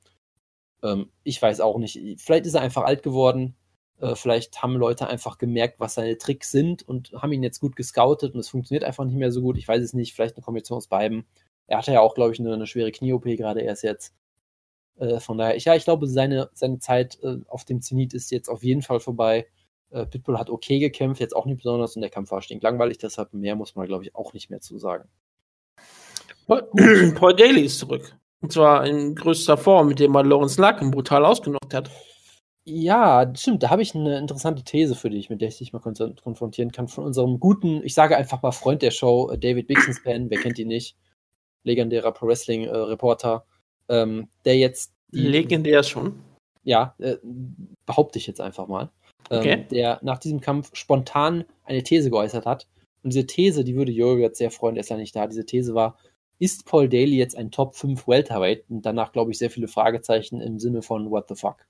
Ähm, ich weiß auch nicht. Vielleicht ist er einfach alt geworden. Äh, vielleicht haben Leute einfach gemerkt, was seine Tricks sind und haben ihn jetzt gut gescoutet und es funktioniert einfach nicht mehr so gut. Ich weiß es nicht. Vielleicht eine Kombination aus beiden. Er hatte ja auch, glaube ich, eine, eine schwere Knie-OP gerade erst jetzt. Äh, von daher, ich, ja, ich glaube, seine, seine Zeit äh, auf dem Zenit ist jetzt auf jeden Fall vorbei. Äh, Pitbull hat okay gekämpft, jetzt auch nicht besonders und der Kampf war stinklangweilig, deshalb mehr muss man, glaube ich, auch nicht mehr zu sagen. Paul, Daly ist zurück. Und zwar in größter Form, mit dem er Lawrence Larkin brutal ausgenockt hat. Ja, stimmt. Da habe ich eine interessante These für dich, mit der ich dich mal konfrontieren kann. Von unserem guten, ich sage einfach mal Freund der Show, äh, David Bixenspan, wer kennt ihn nicht? legendärer Pro Wrestling äh, Reporter, ähm, der jetzt legendär schon. Ja, äh, behaupte ich jetzt einfach mal. Ähm, okay. Der nach diesem Kampf spontan eine These geäußert hat. Und diese These, die würde Jürgen jetzt sehr freuen, der ist ja nicht da. Diese These war, ist Paul Daly jetzt ein Top 5 Welterweight? Und danach, glaube ich, sehr viele Fragezeichen im Sinne von What the fuck.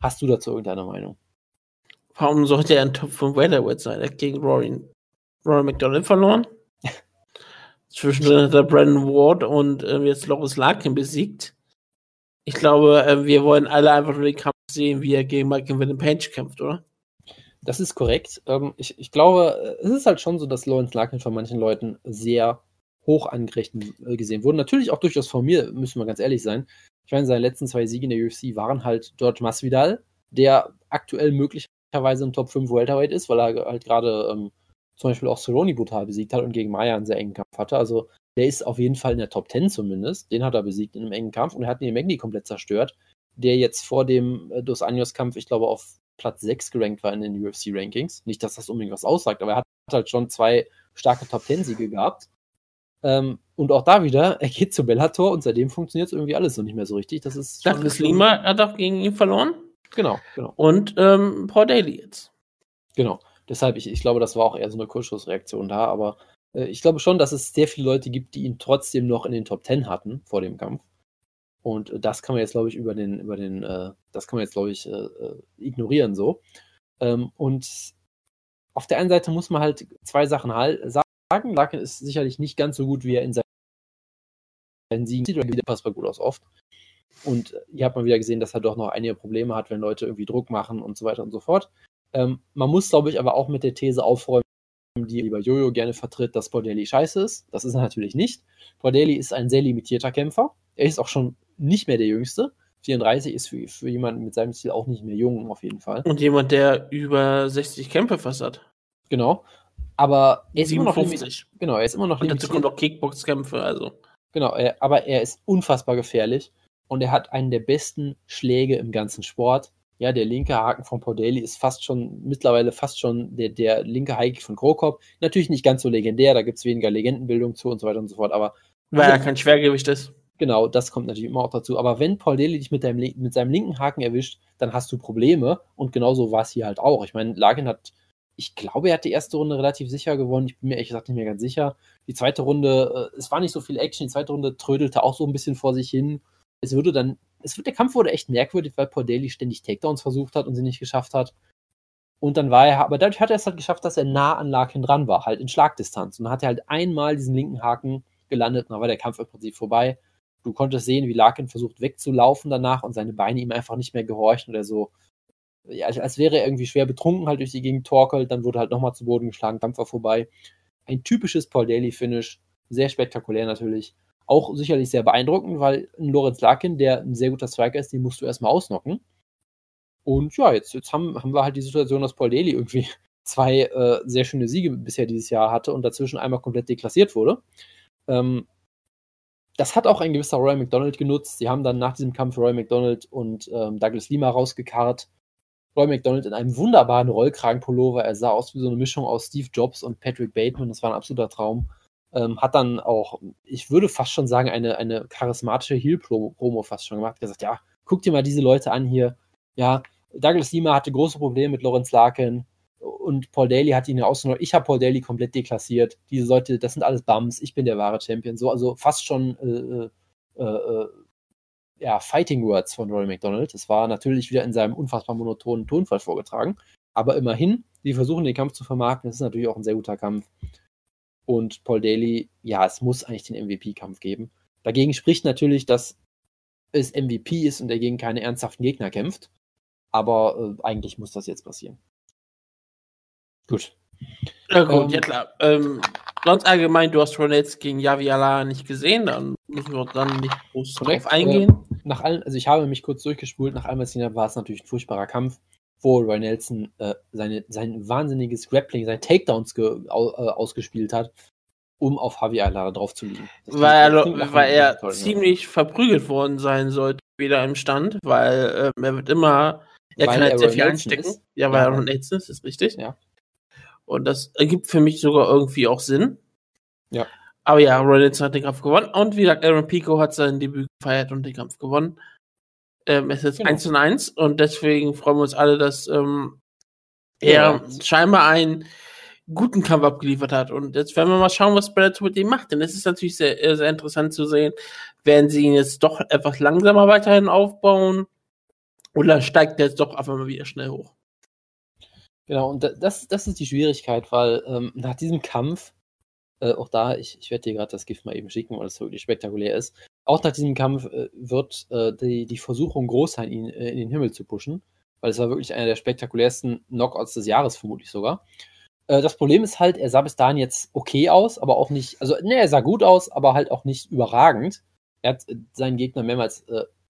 Hast du dazu irgendeine Meinung? Warum sollte er ein Top 5 Welterweight sein? Er hat gegen Rory, Rory McDonald verloren? Zwischendrin hat er Brandon Ward und äh, jetzt Loris Larkin besiegt. Ich glaube, äh, wir wollen alle einfach nur den Kampf sehen, wie er gegen Michael William Page kämpft, oder? Das ist korrekt. Ähm, ich, ich glaube, es ist halt schon so, dass Lawrence Larkin von manchen Leuten sehr hoch äh, gesehen wurde. Natürlich auch durchaus von mir, müssen wir ganz ehrlich sein. Ich meine, seine letzten zwei Siege in der UFC waren halt George Masvidal, der aktuell möglicherweise im Top 5 Welterweight ist, weil er halt gerade ähm, zum Beispiel auch Cerrone brutal besiegt hat und gegen Maya einen sehr engen Kampf hatte. Also der ist auf jeden Fall in der Top 10 zumindest. Den hat er besiegt in einem engen Kampf und er hat den Magni komplett zerstört, der jetzt vor dem äh, Dos Anjos Kampf, ich glaube, auf Platz 6 gerankt war in den UFC Rankings. Nicht, dass das unbedingt was aussagt, aber er hat halt schon zwei starke Top 10 Siege gehabt. Ähm, und auch da wieder, er geht zu Bellator und seitdem funktioniert irgendwie alles so nicht mehr so richtig. Das ist Douglas Lima hat auch gegen ihn verloren. Genau, genau. Und ähm, Paul Daly jetzt. Genau. Deshalb, ich, ich glaube, das war auch eher so eine Kurzschlussreaktion da, aber äh, ich glaube schon, dass es sehr viele Leute gibt, die ihn trotzdem noch in den Top Ten hatten vor dem Kampf. Und äh, das kann man jetzt, glaube ich, über den, über den, äh, das kann man jetzt, glaube ich, äh, äh, ignorieren so. Ähm, und auf der einen Seite muss man halt zwei Sachen halt sagen. Larkin ist sicherlich nicht ganz so gut, wie er in seinen Siegen sieht, oder passt gut aus oft. Und ihr habt mal wieder gesehen, dass er doch noch einige Probleme hat, wenn Leute irgendwie Druck machen und so weiter und so fort. Ähm, man muss, glaube ich, aber auch mit der These aufräumen, die lieber Jojo gerne vertritt, dass Bordelli scheiße ist. Das ist er natürlich nicht. Bordelli ist ein sehr limitierter Kämpfer. Er ist auch schon nicht mehr der Jüngste. 34 ist für, für jemanden mit seinem Stil auch nicht mehr jung, auf jeden Fall. Und jemand, der über 60 Kämpfe fast hat. Genau. Aber er ist 57. immer noch Genau, er ist immer noch Und dazu kommt auch Kickbox-Kämpfe, also. Genau, er, aber er ist unfassbar gefährlich und er hat einen der besten Schläge im ganzen Sport. Ja, der linke Haken von Podeli ist fast schon, mittlerweile fast schon der, der linke Haken von Krokop. Natürlich nicht ganz so legendär, da gibt es weniger Legendenbildung zu und so weiter und so fort, aber. Weil er kein Schwergewicht ist. Genau, das kommt natürlich immer auch dazu. Aber wenn Paul Daly dich mit, deinem, mit seinem linken Haken erwischt, dann hast du Probleme. Und genauso war es hier halt auch. Ich meine, Larkin hat, ich glaube, er hat die erste Runde relativ sicher gewonnen. Ich bin mir ehrlich gesagt nicht mehr ganz sicher. Die zweite Runde, äh, es war nicht so viel Action. Die zweite Runde trödelte auch so ein bisschen vor sich hin. Es würde dann, es wird, der Kampf wurde echt merkwürdig, weil Paul Daly ständig Takedowns versucht hat und sie nicht geschafft hat. Und dann war er, aber dadurch hat er es halt geschafft, dass er nah an Larkin dran war, halt in Schlagdistanz. Und dann hat er halt einmal diesen linken Haken gelandet und dann war der Kampf im Prinzip vorbei. Du konntest sehen, wie Larkin versucht wegzulaufen danach und seine Beine ihm einfach nicht mehr gehorchen oder so. Ja, als wäre er irgendwie schwer betrunken halt durch die Gegend torkelt, dann wurde halt nochmal zu Boden geschlagen, Kampf war vorbei. Ein typisches Paul Daly Finish, sehr spektakulär natürlich. Auch sicherlich sehr beeindruckend, weil ein Lorenz Larkin, der ein sehr guter Striker ist, den musst du erstmal ausnocken. Und ja, jetzt, jetzt haben, haben wir halt die Situation, dass Paul Daly irgendwie zwei äh, sehr schöne Siege bisher dieses Jahr hatte und dazwischen einmal komplett deklassiert wurde. Ähm, das hat auch ein gewisser Roy McDonald genutzt. Sie haben dann nach diesem Kampf Roy McDonald und ähm, Douglas Lima rausgekarrt. Roy McDonald in einem wunderbaren Rollkragenpullover. Er sah aus wie so eine Mischung aus Steve Jobs und Patrick Bateman. Das war ein absoluter Traum. Ähm, hat dann auch, ich würde fast schon sagen, eine, eine charismatische Heel-Promo fast schon gemacht. Gesagt, ja, guck dir mal diese Leute an hier. Ja, Douglas Lima hatte große Probleme mit Lawrence Larkin und Paul Daly hat ihn ja ausgenommen. Ich habe Paul Daly komplett deklassiert. Diese Leute, das sind alles Bums. Ich bin der wahre Champion. So, also fast schon äh, äh, äh, ja, Fighting Words von Roy McDonald. Das war natürlich wieder in seinem unfassbar monotonen Tonfall vorgetragen. Aber immerhin, die versuchen den Kampf zu vermarkten. Das ist natürlich auch ein sehr guter Kampf. Und Paul Daly, ja, es muss eigentlich den MVP-Kampf geben. Dagegen spricht natürlich, dass es MVP ist und er gegen keine ernsthaften Gegner kämpft. Aber äh, eigentlich muss das jetzt passieren. Gut. Ja, gut, ähm, ja klar. Ähm, sonst allgemein, du hast jetzt gegen Javi Allah nicht gesehen, dann müssen wir dann nicht groß drauf eingehen. Nach allen, also ich habe mich kurz durchgespult, nach allem, was ich habe, war es natürlich ein furchtbarer Kampf, wo Roy Nelson äh, seine, sein wahnsinniges Grappling, seine Takedowns ge, au, äh, ausgespielt hat, um auf Javi Allah drauf zu liegen. Weil er, weil er toll, ziemlich ja. verprügelt worden sein sollte, wieder im Stand, weil äh, er wird immer, er weil kann halt sehr viel einstecken. Ist. Ja, weil ja. er Ron Nelson ist, ist richtig. Ja. Und das ergibt für mich sogar irgendwie auch Sinn. Ja. Aber ja, Rollins hat den Kampf gewonnen. Und wie gesagt, Aaron Pico hat sein Debüt gefeiert und den Kampf gewonnen. Ähm, es ist jetzt genau. 1 zu 1 und deswegen freuen wir uns alle, dass ähm, er ja. scheinbar einen guten Kampf abgeliefert hat. Und jetzt werden wir mal schauen, was Bellator mit ihm macht. Denn es ist natürlich sehr, äh, sehr interessant zu sehen, werden sie ihn jetzt doch etwas langsamer weiterhin aufbauen oder steigt er jetzt doch einfach mal wieder schnell hoch? Genau, und das, das ist die Schwierigkeit, weil ähm, nach diesem Kampf, äh, auch da, ich, ich werde dir gerade das Gift mal eben schicken, weil es wirklich spektakulär ist. Auch nach diesem Kampf äh, wird äh, die, die Versuchung groß sein, ihn äh, in den Himmel zu pushen, weil es war wirklich einer der spektakulärsten Knockouts des Jahres, vermutlich sogar. Äh, das Problem ist halt, er sah bis dahin jetzt okay aus, aber auch nicht, also ne, er sah gut aus, aber halt auch nicht überragend. Er hat äh, seinen Gegner mehrmals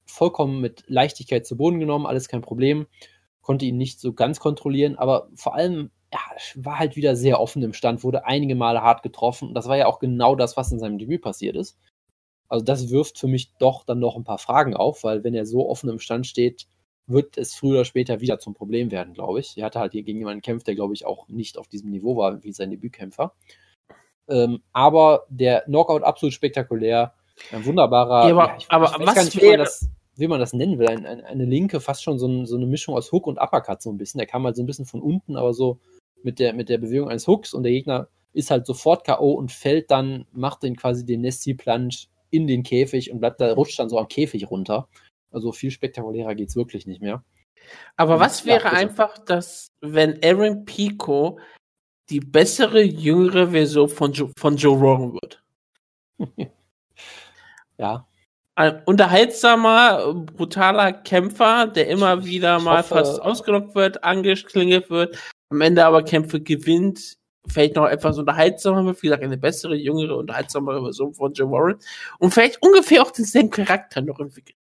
vollkommen mit Leichtigkeit zu Boden genommen, alles kein Problem konnte ihn nicht so ganz kontrollieren, aber vor allem ja, war halt wieder sehr offen im Stand, wurde einige Male hart getroffen und das war ja auch genau das, was in seinem Debüt passiert ist. Also das wirft für mich doch dann noch ein paar Fragen auf, weil wenn er so offen im Stand steht, wird es früher oder später wieder zum Problem werden, glaube ich. Er hatte halt hier gegen jemanden gekämpft, der, glaube ich, auch nicht auf diesem Niveau war wie sein Debütkämpfer. Ähm, aber der Knockout absolut spektakulär. Ein wunderbarer. Ja, aber, ja, ich, aber ich was nicht, wie wäre, man, das, wie man das nennen will. Ein, ein, eine linke, fast schon so, ein, so eine Mischung aus Hook und Uppercut so ein bisschen. Der kam halt so ein bisschen von unten, aber so mit der, mit der Bewegung eines Hooks und der Gegner ist halt sofort K.O. und fällt dann, macht den quasi den Nessie Plunge in den Käfig und bleibt da, rutscht dann so am Käfig runter. Also viel spektakulärer geht's wirklich nicht mehr. aber Ja, was wäre einfach, dass, wenn Aaron Pico die bessere, jüngere Version von, jo von Joe Rogan wird? Ja, Ein unterhaltsamer, brutaler Kämpfer, der immer wieder mal hoffe- fast ausgenockt wird, angeklingelt wird, am Ende aber Kämpfe gewinnt, vielleicht noch etwas unterhaltsamer wird, wie gesagt, eine bessere, jüngere, unterhaltsamere Version von Joe Warren und vielleicht ungefähr auch denselben Charakter noch entwickelt.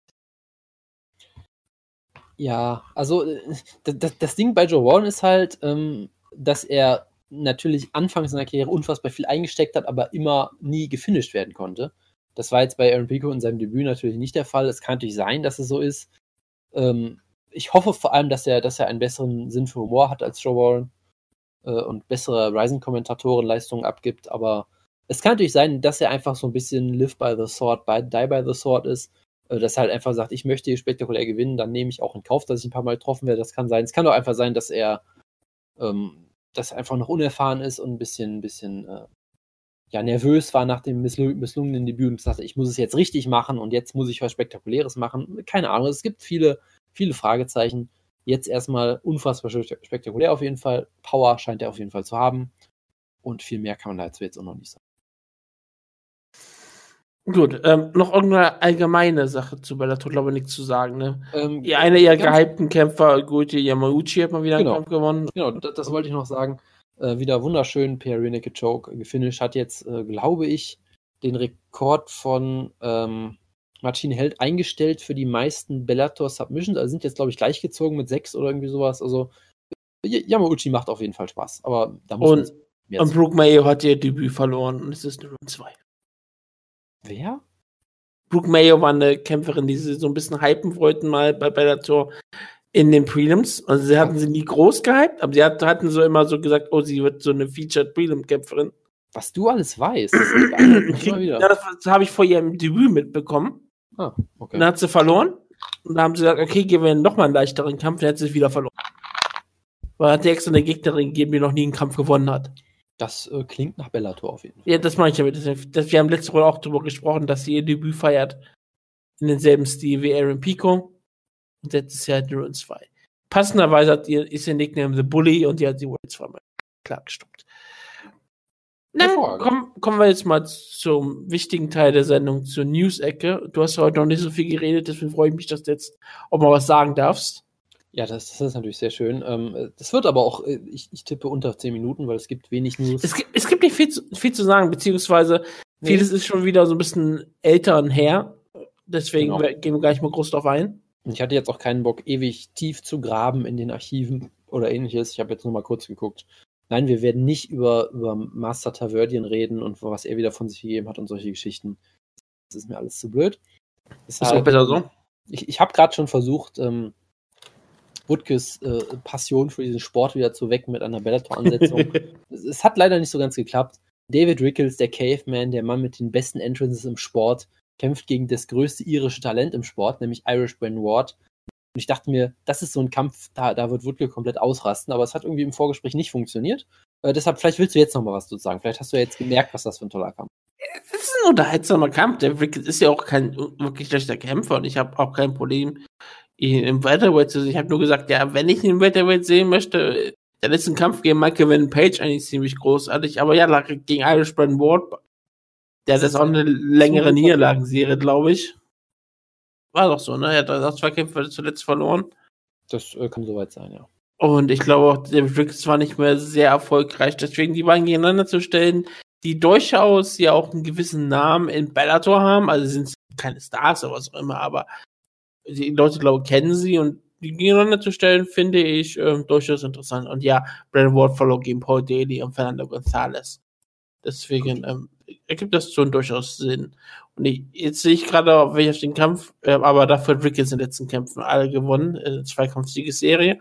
Ja, also äh, das, das Ding bei Joe Warren ist halt, ähm, dass er natürlich anfangs seiner Karriere unfassbar viel eingesteckt hat, aber immer nie gefinisht werden konnte. Das war jetzt bei Aaron Pico in seinem Debüt natürlich nicht der Fall. Es kann natürlich sein, dass es so ist. Ähm, ich hoffe vor allem, dass er, dass er einen besseren Sinn für Humor hat als Joe Warren äh, und bessere Rising-Kommentatorenleistungen abgibt, aber es kann natürlich sein, dass er einfach so ein bisschen live by the sword, by, die by the sword ist äh, dass er halt einfach sagt, ich möchte hier spektakulär gewinnen, dann nehme ich auch in Kauf, dass ich ein paar Mal getroffen werde. Das kann sein. Es kann doch einfach sein, dass er, ähm, dass er einfach noch unerfahren ist und ein bisschen, ein bisschen äh, ja, nervös war nach dem misslung misslungenen Debüt und sagte, ich muss es jetzt richtig machen und jetzt muss ich was Spektakuläres machen. Keine Ahnung. Es gibt viele, viele Fragezeichen. Jetzt erstmal unfassbar spek- spektakulär auf jeden Fall. Power scheint er auf jeden Fall zu haben. Und viel mehr kann man dazu jetzt auch noch nicht sagen. Gut, ähm, noch irgendeine allgemeine Sache zu Bellator, glaube ich, nichts zu sagen, ne? Ähm, einer ihrer gehypten Kämpfer, Goethe Yamauchi, hat mal wieder Genau. einen Kampf gewonnen. Genau, das, das wollte ich noch sagen. Äh, wieder wunderschön per Renegade Choke gefinisht. Hat jetzt, äh, glaube ich, den Rekord von ähm, Marcin Held eingestellt für die meisten Bellator Submissions. Also sind jetzt, glaube ich, gleichgezogen mit sechs oder irgendwie sowas. Also Yamauchi macht auf jeden Fall Spaß. Aber da muss Und- man Und Brooke Mayo hat ihr Debüt verloren und es ist eine Runde 2. Wer? Brooke Mayo war eine Kämpferin, die sie so ein bisschen hypen wollten mal bei Bellator in den Prelims. Also sie hatten sie nie groß gehypt, aber sie hat- hatten so immer so gesagt, oh, sie wird so eine Featured Prelim-Kämpferin. Was du alles weißt. Ja, das, das habe ich vor ihrem Debüt mitbekommen. Ah, okay. dann hat sie verloren. Und dann haben sie gesagt, okay, geben wir noch mal einen leichteren Kampf. Dann hat sie wieder verloren. Weil hat sie extra eine Gegnerin gegeben, die noch nie einen Kampf gewonnen hat. Das äh, klingt nach Bellator auf jeden Fall. Ja, das meine ich damit. Das, das, wir haben letzte Woche auch darüber gesprochen, dass sie ihr Debüt feiert. In denselben Stil wie Aaron Pico. Und jetzt ist ja halt nur 2. Passenderweise hat ihr, ist ihr Nickname The Bully und die hat sie wohl zweimal klar gestoppt. Na, komm, kommen wir jetzt mal zum wichtigen Teil der Sendung, zur News-Ecke. Du hast heute noch nicht so viel geredet, deswegen freue ich mich, dass du jetzt auch mal was sagen darfst. Ja, das, das ist natürlich sehr schön. Ähm, das wird aber auch, äh, ich, ich tippe unter 10 Minuten, weil es gibt wenig News. Es gibt, es gibt nicht viel zu, viel zu sagen, beziehungsweise Nee. vieles ist schon wieder so ein bisschen älter und her. Deswegen Genau. gehen wir gar nicht mal groß drauf ein. Ich hatte jetzt auch keinen Bock, ewig tief zu graben in den Archiven oder ähnliches. Ich habe jetzt nur mal kurz geguckt. Nein, wir werden nicht über, über Master Taverdian reden und was er wieder von sich gegeben hat und solche Geschichten. Das ist mir alles zu blöd. Ist auch besser so. Ich, ich habe gerade schon versucht, ähm, Wutkes äh, Passion für diesen Sport wieder zu wecken mit einer Bellator-Ansetzung. es, es hat leider nicht so ganz geklappt. David Rickles, der Caveman, der Mann mit den besten Entrances im Sport, kämpft gegen das größte irische Talent im Sport, nämlich Irish Ben Ward. Und ich dachte mir, das ist so ein Kampf, da, da wird Woodke komplett ausrasten, aber es hat irgendwie im Vorgespräch nicht funktioniert. Äh, deshalb, vielleicht willst du jetzt noch mal was zu sagen. Vielleicht hast du ja jetzt gemerkt, was das für ein toller Kampf Das ist ein unterhaltsamer Kampf. Der Ricketts ist ja auch kein wirklich schlechter Kämpfer und ich habe auch kein Problem, ihn im Welterweight zu sehen. Ich habe nur gesagt, ja, wenn ich ihn im Welterweight sehen möchte, der letzte Kampf gegen Michael Van Page eigentlich ziemlich großartig. Aber ja, gegen Irish Brandon Ward, der hat jetzt auch eine längere. Niederlagenserie, glaube ich. War doch so, ne? Er hat auch zwei Kämpfe zuletzt verloren. Das äh, kann soweit sein, ja. Und ich glaube auch, David Ricketts war nicht mehr sehr erfolgreich. Deswegen die beiden gegeneinander zu stellen, die durchaus ja auch einen gewissen Namen in Bellator haben. Also sind keine Stars oder was auch immer, aber die Leute, glaube ich, kennen sie und die gegeneinander zu stellen, finde ich ähm, durchaus interessant. Und ja, Brandon Ward verlor gegen Paul Daly und Fernando Gonzalez. Deswegen ähm, ergibt das schon durchaus Sinn. Und ich, jetzt sehe ich gerade, auf welcher den Kampf, äh, aber dafür hat Ricketts in den letzten Kämpfen alle gewonnen, äh, Zweikampfsiegesserie.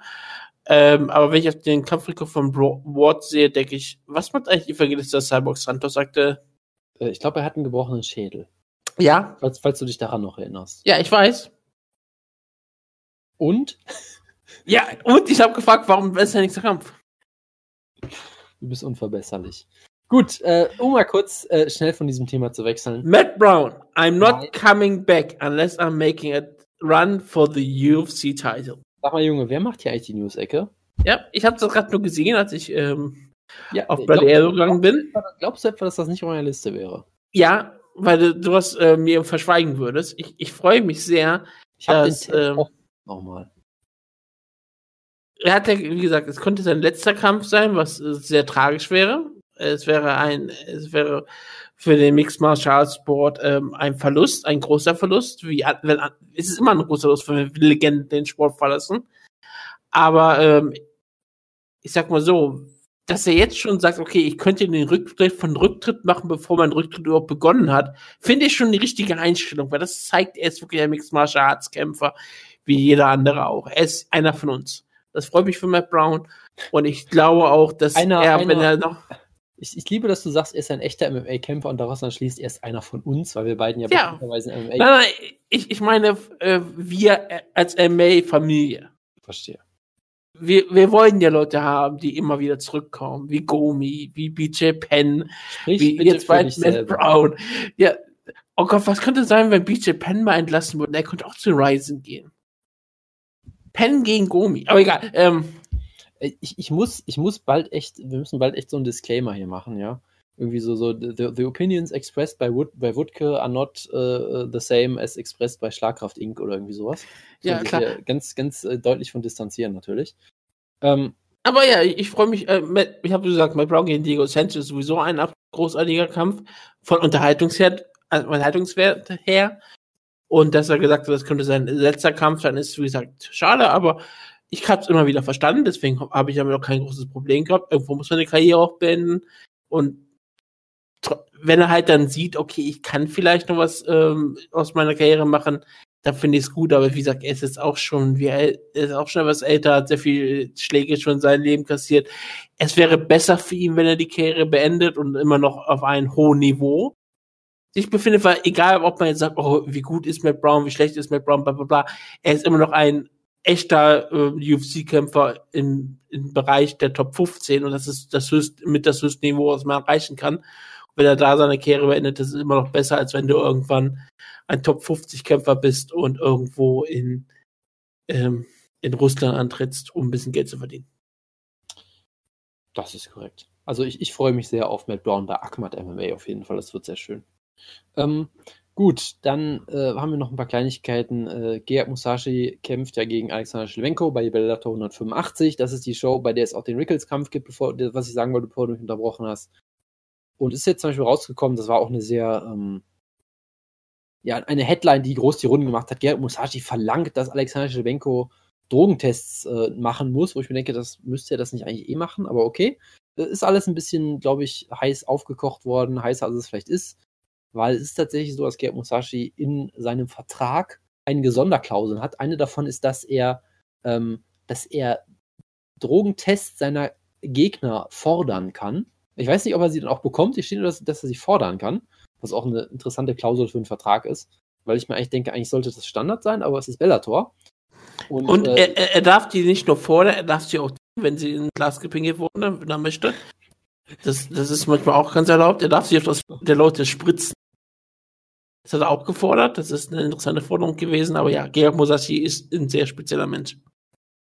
Ähm, aber wenn ich auf den Kampfrekord von Bro Ward sehe, denke ich, was macht eigentlich Evangelista Cyborg Santos? Sagte. Äh, ich glaube, er hat einen gebrochenen Schädel. Ja. Falls, falls du dich daran noch erinnerst. Ja, ich weiß. Und? Ja, und ich habe gefragt, warum ist der nächste Kampf? Du bist unverbesserlich. Gut, äh, um mal kurz äh, schnell von diesem Thema zu wechseln. Matt Brown, I'm not Nein. coming back unless I'm making a run for the UFC title. Sag mal, Junge, wer macht hier eigentlich die News-Ecke? Ja, ich habe das gerade nur gesehen, als ich ähm, Ja, auf äh, Arrow gegangen bin. Glaubst du etwa, dass das nicht auf meiner Liste wäre? Ja, weil du, du was äh, mir verschweigen würdest. Ich, ich freue mich sehr. Ich habe den Das, Tab ähm, nochmal. Er hat ja, wie gesagt, es könnte sein letzter Kampf sein, was äh, sehr tragisch wäre. Es wäre ein, es wäre für den Mixed Martial Arts Sport ähm, ein Verlust, ein großer Verlust. Wie, wenn, es ist immer ein großer Verlust, wenn Legenden den Sport verlassen. Aber ähm, ich sag mal so, dass er jetzt schon sagt, okay, ich könnte den Rücktritt von Rücktritt machen, bevor mein Rücktritt überhaupt begonnen hat, finde ich schon die richtige Einstellung, weil das zeigt, er ist wirklich ein Mixed Martial Arts Kämpfer, wie jeder andere auch. Er ist einer von uns. Das freut mich für Matt Brown. Und ich glaube auch, dass Einer- er, einer- wenn er noch, Ich, ich liebe, dass du sagst, er ist ein echter MMA-Kämpfer und daraus dann schließt, er ist einer von uns, weil wir beiden ja, Ja. bekannterweise MMA nein, nein, ich, ich meine, äh, wir äh, als MA-Familie. verstehe. Wir, wir wollen ja Leute haben, die immer wieder zurückkommen, wie Gomi, wie BJ Penn, Sprich wie jetzt bald Matt selber. Brown. Ja, oh Gott, was könnte sein, wenn BJ Penn mal entlassen wurde? Er könnte auch zu Ryzen gehen. Penn gegen Gomi. Aber egal. Ähm, Äh, Ich, ich, muss, ich muss bald echt, wir müssen bald echt so einen Disclaimer hier machen, ja. Irgendwie so, so the, the opinions expressed by, Wood, by Woodke are not uh, the same as expressed by Schlagkraft Inc. oder irgendwie sowas. Ja, sich klar. Ganz, ganz äh, deutlich von distanzieren, natürlich. Ähm, aber ja, ich, ich freue mich. Äh, Matt, ich habe gesagt, Matt Brown gegen Diego Sanchez ist sowieso ein großartiger Kampf von Unterhaltungswert, äh, Unterhaltungswert her. Und dass er gesagt hat, das könnte sein letzter Kampf, dann ist, wie gesagt, schade, aber ich habe es immer wieder verstanden, deswegen habe ich damit auch kein großes Problem gehabt. Irgendwo muss man eine Karriere auch beenden. Und wenn er halt dann sieht, okay, ich kann vielleicht noch was ähm, aus meiner Karriere machen, dann finde ich es gut, aber wie gesagt, er ist jetzt auch schon, wie er ist auch schon etwas älter, hat sehr viele Schläge schon in seinem Leben kassiert. Es wäre besser für ihn, wenn er die Karriere beendet und immer noch auf einem hohen Niveau sich befindet, weil egal, ob man jetzt sagt, oh, wie gut ist Matt Brown, wie schlecht ist Matt Brown, bla bla bla, er ist immer noch ein echter äh, UFC-Kämpfer im, im Bereich der Top 15 und das ist das höchst, mit das höchste Niveau, was man erreichen kann. Und wenn er da seine Karriere beendet, das ist immer noch besser, als wenn du irgendwann ein Top 50 Kämpfer bist und irgendwo in, ähm, in Russland antrittst, um ein bisschen Geld zu verdienen. Das ist korrekt. Also ich, ich freue mich sehr auf Matt Brown bei Akmat MMA auf jeden Fall. Das wird sehr schön. Ähm, gut, dann äh, haben wir noch ein paar Kleinigkeiten. Äh, Georg Musashi kämpft ja gegen Alexander Schlewenko bei Bellator 185. Das ist die Show, bei der es auch den Rickles-Kampf gibt, bevor, was ich sagen wollte, bevor du mich unterbrochen hast. Und ist jetzt zum Beispiel rausgekommen, das war auch eine sehr, ähm, ja, eine Headline, die groß die Runden gemacht hat. Georg Musashi verlangt, dass Alexander Schlewenko Drogentests äh, machen muss, wo ich mir denke, das müsste er das nicht eigentlich eh machen, aber okay. Äh, Ist alles ein bisschen, glaube ich, heiß aufgekocht worden, heißer als es vielleicht ist, weil es ist tatsächlich so, dass Gerd Musashi in seinem Vertrag einige Sonderklauseln hat. Eine davon ist, dass er, ähm, dass er Drogentests seiner Gegner fordern kann. Ich weiß nicht, ob er sie dann auch bekommt. Ich steht nur, dass, dass er sie fordern kann, was auch eine interessante Klausel für einen Vertrag ist, weil ich mir eigentlich denke, eigentlich sollte das Standard sein, aber es ist Bellator. Und, Und äh, er, er- darf die nicht nur fordern, er darf sie auch, wenn sie in Glas gepinkelt wurden, wenn er möchte. Das, das ist manchmal auch ganz erlaubt. Er darf sich auf das der Leute spritzen. Das hat er auch gefordert. Das ist eine interessante Forderung gewesen. Aber ja, Georg Musashi ist ein sehr spezieller Mensch.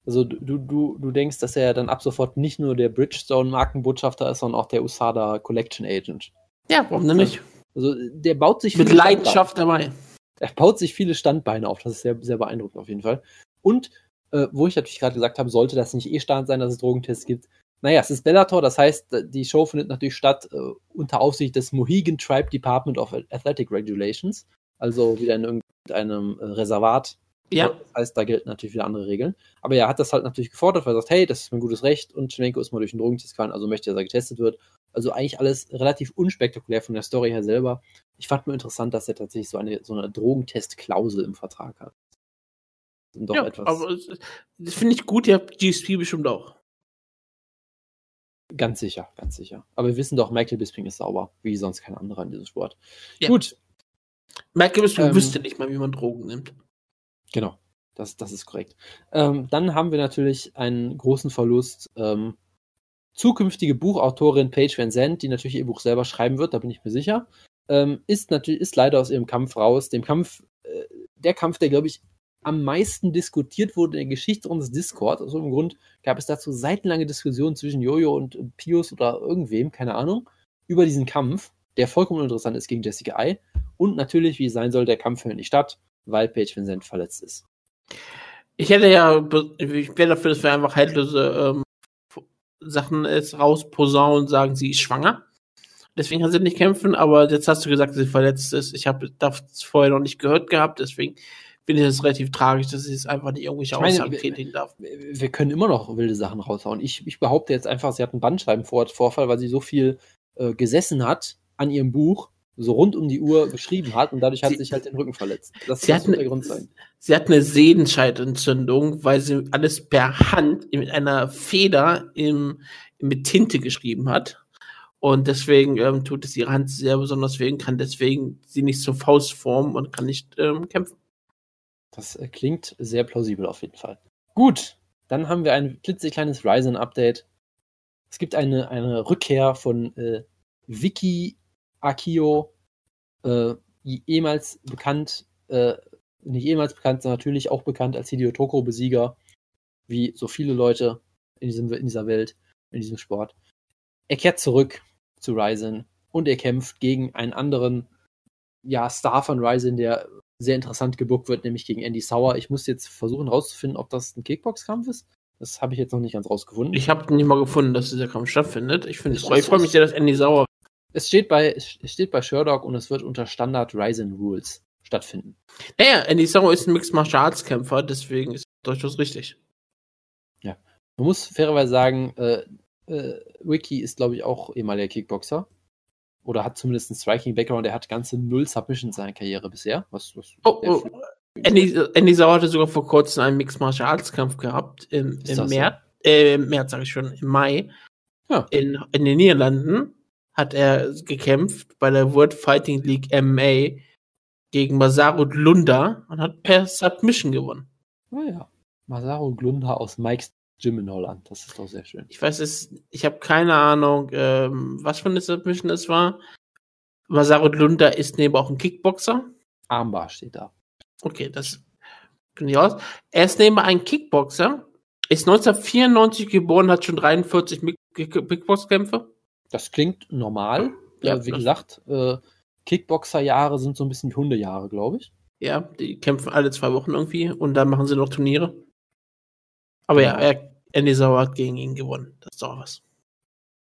Also du, du, du denkst, dass er dann ab sofort nicht nur der Bridgestone-Markenbotschafter ist, sondern auch der USADA Collection Agent. Ja, warum denn nicht? Also der baut sich Mit Leidenschaft dabei. Er baut sich viele Standbeine auf. Das ist sehr, sehr beeindruckend auf jeden Fall. Und äh, wo ich natürlich gerade gesagt habe, sollte das nicht eh Stand sein, dass es Drogentests gibt. Naja, es ist Bellator, das heißt, die Show findet natürlich statt äh, unter Aufsicht des Mohegan Tribe Department of Athletic Regulations. Also wieder in irgendeinem äh, Reservat Ja. das heißt, da gelten natürlich wieder andere Regeln. Aber er hat das halt natürlich gefordert, weil er sagt, hey, das ist mein gutes Recht und Schlenko ist mal durch einen Drogentest gefallen, also möchte, dass er getestet wird. Also eigentlich alles relativ unspektakulär von der Story her selber. Ich fand nur interessant, dass er tatsächlich so eine, so eine Drogentest-Klausel im Vertrag hat. Doch ja, etwas. aber das finde ich gut, ihr habt GSP bestimmt auch. Ganz sicher, ganz sicher. Aber wir wissen doch, Michael Bisping ist sauber, wie sonst kein anderer in diesem Sport. Ja. Gut, Merke, du Ähm, wüsste nicht mal, wie man Drogen nimmt. genau. Das, das ist korrekt. Ähm, dann haben wir natürlich einen großen Verlust. Ähm, zukünftige Buchautorin Paige Van Zandt, die natürlich ihr Buch selber schreiben wird, da bin ich mir sicher, ähm, ist natürlich ist leider aus ihrem Kampf raus. Dem Kampf, äh, der Kampf, der glaube ich am meisten diskutiert wurde in der Geschichte unseres Discord. Aus irgendeinem Grund gab es dazu seitenlange Diskussionen zwischen Jojo und Pius oder irgendwem, keine Ahnung, über diesen Kampf, der vollkommen interessant ist gegen Jessica Ai. Und natürlich, wie es sein soll, der Kampf findet nicht statt, weil Paige Van Zandt verletzt ist. Ich hätte ja, ich wäre dafür, dass wir einfach haltlose ähm, Sachen jetzt rausposaunen und sagen, sie ist schwanger. Deswegen kann sie nicht kämpfen, aber jetzt hast du gesagt, dass sie verletzt ist. Ich habe das vorher noch nicht gehört gehabt, deswegen finde ich das relativ tragisch, dass sie es einfach nicht irgendwelche Ich meine, Aussagen tätigen darf. wir können immer noch wilde Sachen raushauen. Ich, ich behaupte jetzt einfach, sie hat einen Bandscheibenvorfall, weil sie so viel äh, gesessen hat an ihrem Buch, so rund um die Uhr geschrieben hat und dadurch hat Sie- sich halt den Rücken verletzt. Das, Sie hat eine- der Grund sein. Sie hat eine Sehenscheidentzündung, weil sie alles per Hand mit einer Feder im, mit Tinte geschrieben hat. Und deswegen ähm, tut es ihre Hand sehr besonders weh und kann deswegen sie nicht zur Faust formen und kann nicht ähm, kämpfen. Das äh, klingt sehr plausibel auf jeden Fall. Gut, dann haben wir ein klitzekleines Ryzen-Update. Es gibt eine, eine Rückkehr von äh, Vicky Akio, äh, ehemals bekannt, äh, nicht ehemals bekannt, sondern natürlich auch bekannt als Hideo Toko-Besieger, wie so viele Leute in, diesem, in dieser Welt, in diesem Sport. Er kehrt zurück zu Ryzen und er kämpft gegen einen anderen ja, Star von Ryzen, der sehr interessant gebuckt wird, nämlich gegen Andy Sauer. Ich muss jetzt versuchen rauszufinden, ob das ein Kickbox-Kampf ist. Das habe ich jetzt noch nicht ganz rausgefunden. Ich habe nicht mal gefunden, dass dieser Kampf stattfindet. Ich Ich- ich freue mich sehr, dass Andy Sauer. es steht bei, es steht bei Sherlock und es wird unter Standard Ryzen Rules stattfinden. Naja, Andy Sauer ist ein Mixed Martial Arts Kämpfer, deswegen ist durchaus richtig. Man muss fairerweise sagen, äh, äh, Wiki ist, glaube ich, auch ehemaliger Kickboxer. Oder hat zumindest einen Striking-Background. Er hat ganze null Submissions in seiner Karriere bisher. Was, was Oh, oh. Andy, Andy Sauer hatte sogar vor kurzem einen Mixed Martial Arts Kampf gehabt im, Ist im das so? März, äh, im März sage ich schon, im Mai. Ja. In, in den Niederlanden hat er gekämpft bei der World Fighting League MMA gegen Masaru Lunda und hat per Submission gewonnen. Naja. Masaru Glunda aus Mike's Gym in Holland. Das ist doch sehr schön. Ich weiß es, ich habe keine Ahnung, ähm, was für eine Submission es war. Masaru Lunda ist neben auch ein Kickboxer. Armbar steht da. Okay, das kann ich aus. Er ist nebenbei ein Kickboxer, ist 1994 geboren, hat schon 43 Mik- Kick- Kickboxkämpfe. Das klingt normal. Ja, äh, wie gesagt, äh, Kickboxer-Jahre sind so ein bisschen wie Hundejahre, glaube ich. Ja, die kämpfen alle zwei Wochen irgendwie und dann machen sie noch Turniere. Aber ja, Genau. er, Andy Sauer hat gegen ihn gewonnen. Das ist doch was.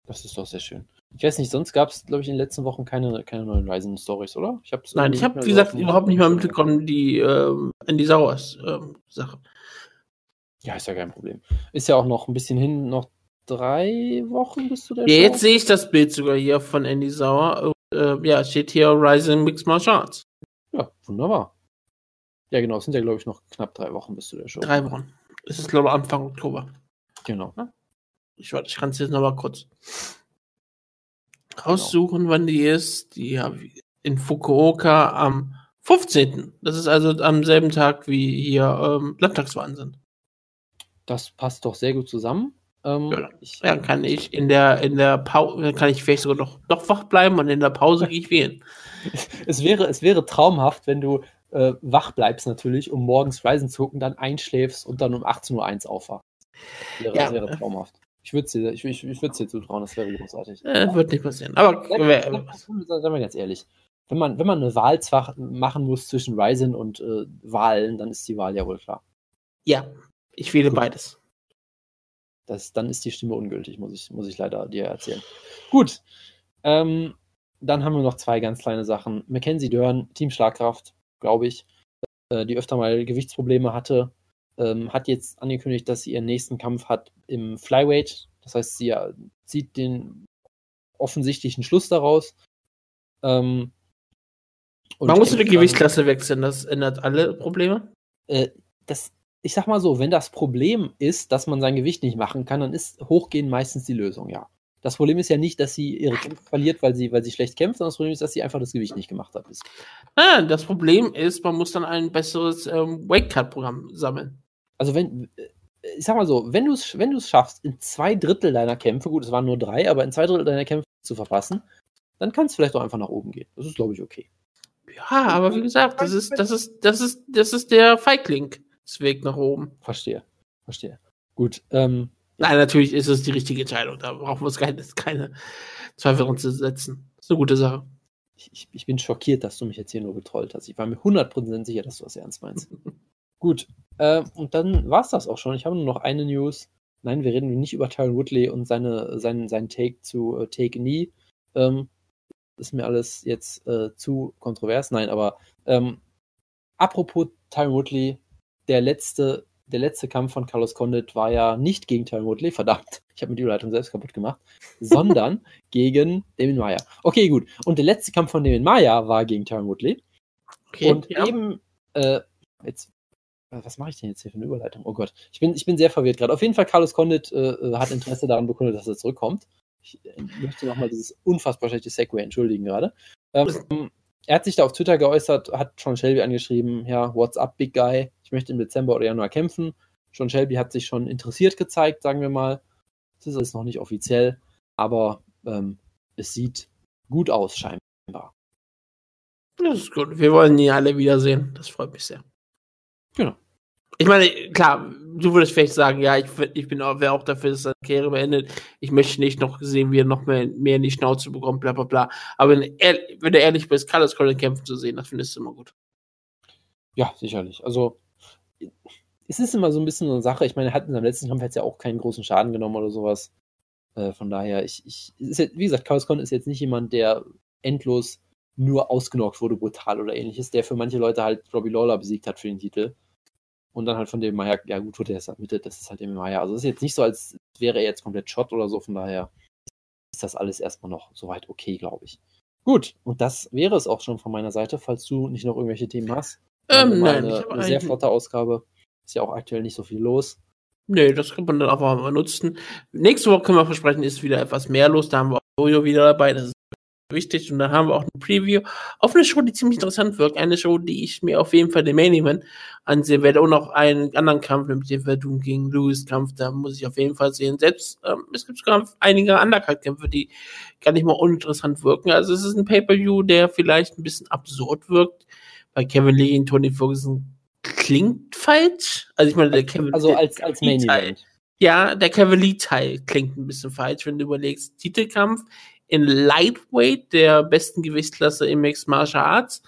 Das ist doch sehr schön. Ich weiß nicht, sonst gab es, glaube ich, in den letzten Wochen keine, keine neuen Ryzen-Stories, oder? Ich hab's Nein, ich habe, wie gesagt, überhaupt nicht mal mitbekommen, die ähm, Andy Sauers ähm, Sache. Ja, ist ja kein Problem. Ist ja auch noch ein bisschen hin, noch drei Wochen bis zu der Ja, Show. jetzt sehe ich das Bild sogar hier von Andy Sauer. Äh, ja, steht hier Rising Mixed Martial Arts. Ja, wunderbar. Ja, genau, es sind ja, glaube ich, noch knapp drei Wochen bis zu der Show. Drei Wochen. Es ist, glaube ich, Anfang Oktober. Genau. Ich, warte, ich kann es jetzt noch mal kurz raussuchen, wann die ist. Die habe ich in Fukuoka am 15. Das ist also am selben Tag wie hier ähm, Landtagswahlen sind. Das passt doch sehr gut zusammen. Ähm, Ja, ich, Ja, kann ich in der in der Pause kann ich vielleicht sogar noch, noch wach bleiben und in der Pause gehe ich wählen. es, wäre, es wäre traumhaft, wenn du äh, wach bleibst natürlich, um morgens Ryzen zu gucken, dann einschläfst und dann um 18.01 Uhr aufwachst. Wäre, Ja. Wäre traumhaft. Ich würde es dir, ich, ich, ich dir zutrauen, das wäre großartig. Äh, wird nicht passieren. Aber Seien wir- ganz ehrlich. Wenn man, wenn man eine Wahl machen muss zwischen Ryzen und äh, Wahlen, dann ist die Wahl ja wohl klar. ja, ich wähle Gut. beides. Das, dann ist die Stimme ungültig, muss ich, muss ich leider dir erzählen. Gut. Ähm, dann haben wir noch zwei ganz kleine Sachen. Mackenzie Dörn, Team Schlagkraft, glaube ich, äh, die öfter mal Gewichtsprobleme hatte, ähm, hat jetzt angekündigt, dass sie ihren nächsten Kampf hat im Flyweight. Das heißt, sie äh, zieht den offensichtlichen Schluss daraus. Ähm, Man muss die Gewichtsklasse wechseln, das ändert alle Probleme. Äh, das ich sag mal so, wenn das Problem ist, dass man sein Gewicht nicht machen kann, dann ist Hochgehen meistens die Lösung, ja. Das Problem ist ja nicht, dass sie ihre Kämpfe verliert, weil sie, weil sie schlecht kämpft, sondern das Problem ist, dass sie einfach das Gewicht nicht gemacht hat. Ah, das Problem ist, man muss dann ein besseres ähm, Weight-Cut-Programm sammeln. Also wenn, äh, ich sag mal so, wenn du es wenn schaffst, in zwei Drittel deiner Kämpfe, gut, es waren nur drei, aber in zwei Drittel deiner Kämpfe zu verpassen, dann kann es vielleicht auch einfach nach oben gehen. Das ist, glaube ich, okay. Ja, aber wie gesagt, das ist, das ist, das ist, das ist der Feigling-Weg nach oben. Verstehe. Verstehe. Gut, ähm, Nein, natürlich ist es die richtige Entscheidung. Da brauchen wir uns keine, keine Zweifel dran zu setzen. Das ist eine gute Sache. Ich, ich, bin schockiert, dass du mich jetzt hier nur getrollt hast. Ich war mir 100% sicher, dass du das ernst meinst. Gut, äh, und dann war es das auch schon. Ich habe nur noch eine News. Nein, wir reden nicht über Tyron Woodley und seine, sein, sein Take zu äh, Take Knee. Ähm, ist mir alles jetzt äh, zu kontrovers. Nein, aber ähm, apropos Tyron Woodley, der letzte der letzte Kampf von Carlos Condit war ja nicht gegen Tyron Woodley, verdammt, ich habe mir die Überleitung selbst kaputt gemacht, sondern gegen Damien Maya. Okay, gut. Und der letzte Kampf von Damien Maya war gegen Tyron Woodley. Okay, und ja. eben, äh, jetzt, was mache ich denn jetzt hier für eine Überleitung? Oh Gott, ich bin, ich bin sehr verwirrt gerade. Auf jeden Fall, Carlos Condit äh, äh hat Interesse daran bekundet, dass er zurückkommt. Ich äh, möchte nochmal dieses unfassbar schlechte Segway entschuldigen gerade. Ähm, er hat sich da auf Twitter geäußert, hat Sean Shelby angeschrieben, ja, what's up, big guy? Ich möchte im Dezember oder Januar kämpfen. Sean Shelby hat sich schon interessiert gezeigt, sagen wir mal. Das ist noch nicht offiziell, aber ähm, es sieht gut aus, scheinbar. Das ist gut. Wir wollen die alle wiedersehen. Das freut mich sehr. Genau. Ich meine, klar, du würdest vielleicht sagen, ja, ich, ich bin auch, wäre auch dafür, dass seine Karriere beendet. Ich möchte nicht noch sehen, wie er noch mehr, mehr in die Schnauze bekommt, bla bla bla. Aber wenn, er, wenn du ehrlich bist, Carlos Colin kämpfen zu sehen, das findest du immer gut. Ja, sicherlich. Also, es ist immer so ein bisschen so eine Sache. Ich meine, er hat in seinem letzten Kampf jetzt ja auch keinen großen Schaden genommen oder sowas. Äh, von daher, ich, ich, jetzt, wie gesagt, Carlos Colin ist jetzt nicht jemand, der endlos nur ausgenockt wurde, brutal oder ähnliches, der für manche Leute halt Robbie Lawler besiegt hat für den Titel. Und dann halt von dem Maya, ja gut, wurde er es admitted, das ist halt dem Maya. Also es ist jetzt nicht so, als wäre er jetzt komplett Shot oder so, von daher ist das alles erstmal noch soweit okay, glaube ich. Gut, und das wäre es auch schon von meiner Seite, falls du nicht noch irgendwelche Themen hast. Ähm, nein, eine, eine sehr flotte Ausgabe. Ist ja auch aktuell nicht so viel los. Nee, das kann man dann einfach mal nutzen. Nächste Woche können wir versprechen, ist wieder etwas mehr los. Da haben wir auch Jojo wieder dabei. Das ist wichtig. Und dann haben wir auch ein Preview auf eine Show, die ziemlich interessant wirkt. Eine Show, die ich mir auf jeden Fall den Main Event ansehen werde. Und noch einen anderen Kampf, nämlich den Verdun gegen Lewis Kampf. Da muss ich auf jeden Fall sehen. Selbst, ähm, es gibt sogar einige Undercard-Kämpfe, die gar nicht mal uninteressant wirken. Also es ist ein Pay-Per-View, der vielleicht ein bisschen absurd wirkt. Bei Kevin Lee und Tony Ferguson klingt falsch. Also ich meine, der Kevin Also als, als Main Event. Ja, der Kevin Lee-Teil klingt ein bisschen falsch, wenn du überlegst. Titelkampf in Lightweight, der besten Gewichtsklasse im Mixed Martial Arts.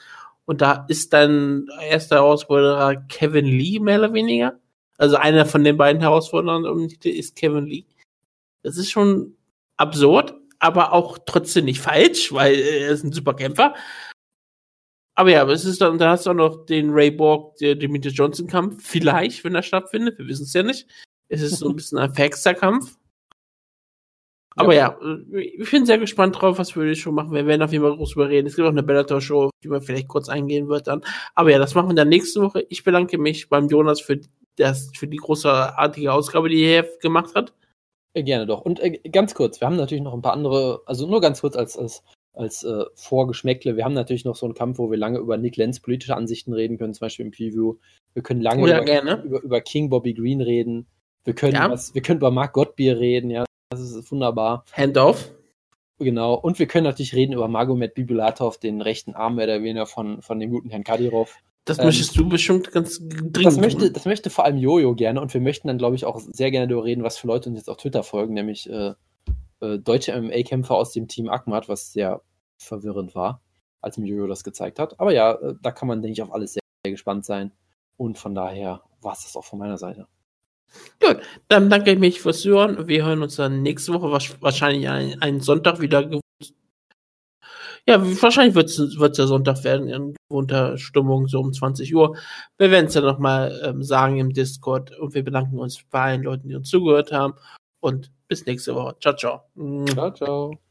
Und da ist dann erster Herausforderer Kevin Lee, mehr oder weniger. Also einer von den beiden Herausforderern um den Titel ist Kevin Lee. Das ist schon absurd, aber auch trotzdem nicht falsch, weil er ist ein super Kämpfer. Aber ja, aber es ist dann, da hast du auch noch den Ray Borg, der Demetrius Johnson Kampf. Vielleicht, wenn er stattfindet. Wir wissen es ja nicht. Es ist so ein bisschen ein Faxer-Kampf. Aber ja, ja ich bin sehr gespannt drauf, was wir Show machen. Wir werden auf jeden Fall groß überreden. Es gibt auch eine Bellator-Show, die man vielleicht kurz eingehen wird dann. Aber ja, das machen wir dann nächste Woche. Ich bedanke mich beim Jonas für, das, für die großartige Ausgabe, die er gemacht hat. Äh, gerne doch. Und äh, ganz kurz, wir haben natürlich noch ein paar andere, also nur ganz kurz als, als, als äh, Vorgeschmäckle. Wir haben natürlich noch so einen Kampf, wo wir lange über Nick Lenz politische Ansichten reden können, zum Beispiel im Preview. Wir können lange über, über, über, King Bobby Green reden. Wir können, ja. was, wir können über Mark Gottbier reden, ja. Das ist wunderbar. Handoff. Genau. Und wir können natürlich reden über Magomed Bibulatov, den rechten Arm mehr oder weniger von, von dem guten Herrn Kadirov. Das ähm, möchtest du bestimmt ganz dringend. Das möchte, das möchte vor allem Jojo gerne und wir möchten dann, glaube ich, auch sehr gerne darüber reden, was für Leute uns jetzt auf Twitter folgen, nämlich äh, äh, deutsche MMA-Kämpfer aus dem Team Akmat, was sehr verwirrend war, als mir Jojo das gezeigt hat. Aber ja, äh, da kann man, denke ich, auf alles sehr, sehr gespannt sein. Und von daher war es das auch von meiner Seite. Gut, dann danke ich mich fürs Hören. Wir hören uns dann nächste Woche wahrscheinlich einen, einen Sonntag wieder. Ja, wahrscheinlich wird es ja Sonntag werden in gewohnter Stimmung, so um 20 Uhr. Wir werden es ja nochmal ähm, sagen im Discord und wir bedanken uns bei allen Leuten, die uns zugehört haben. Und bis nächste Woche. Ciao, ciao. Ciao, ciao.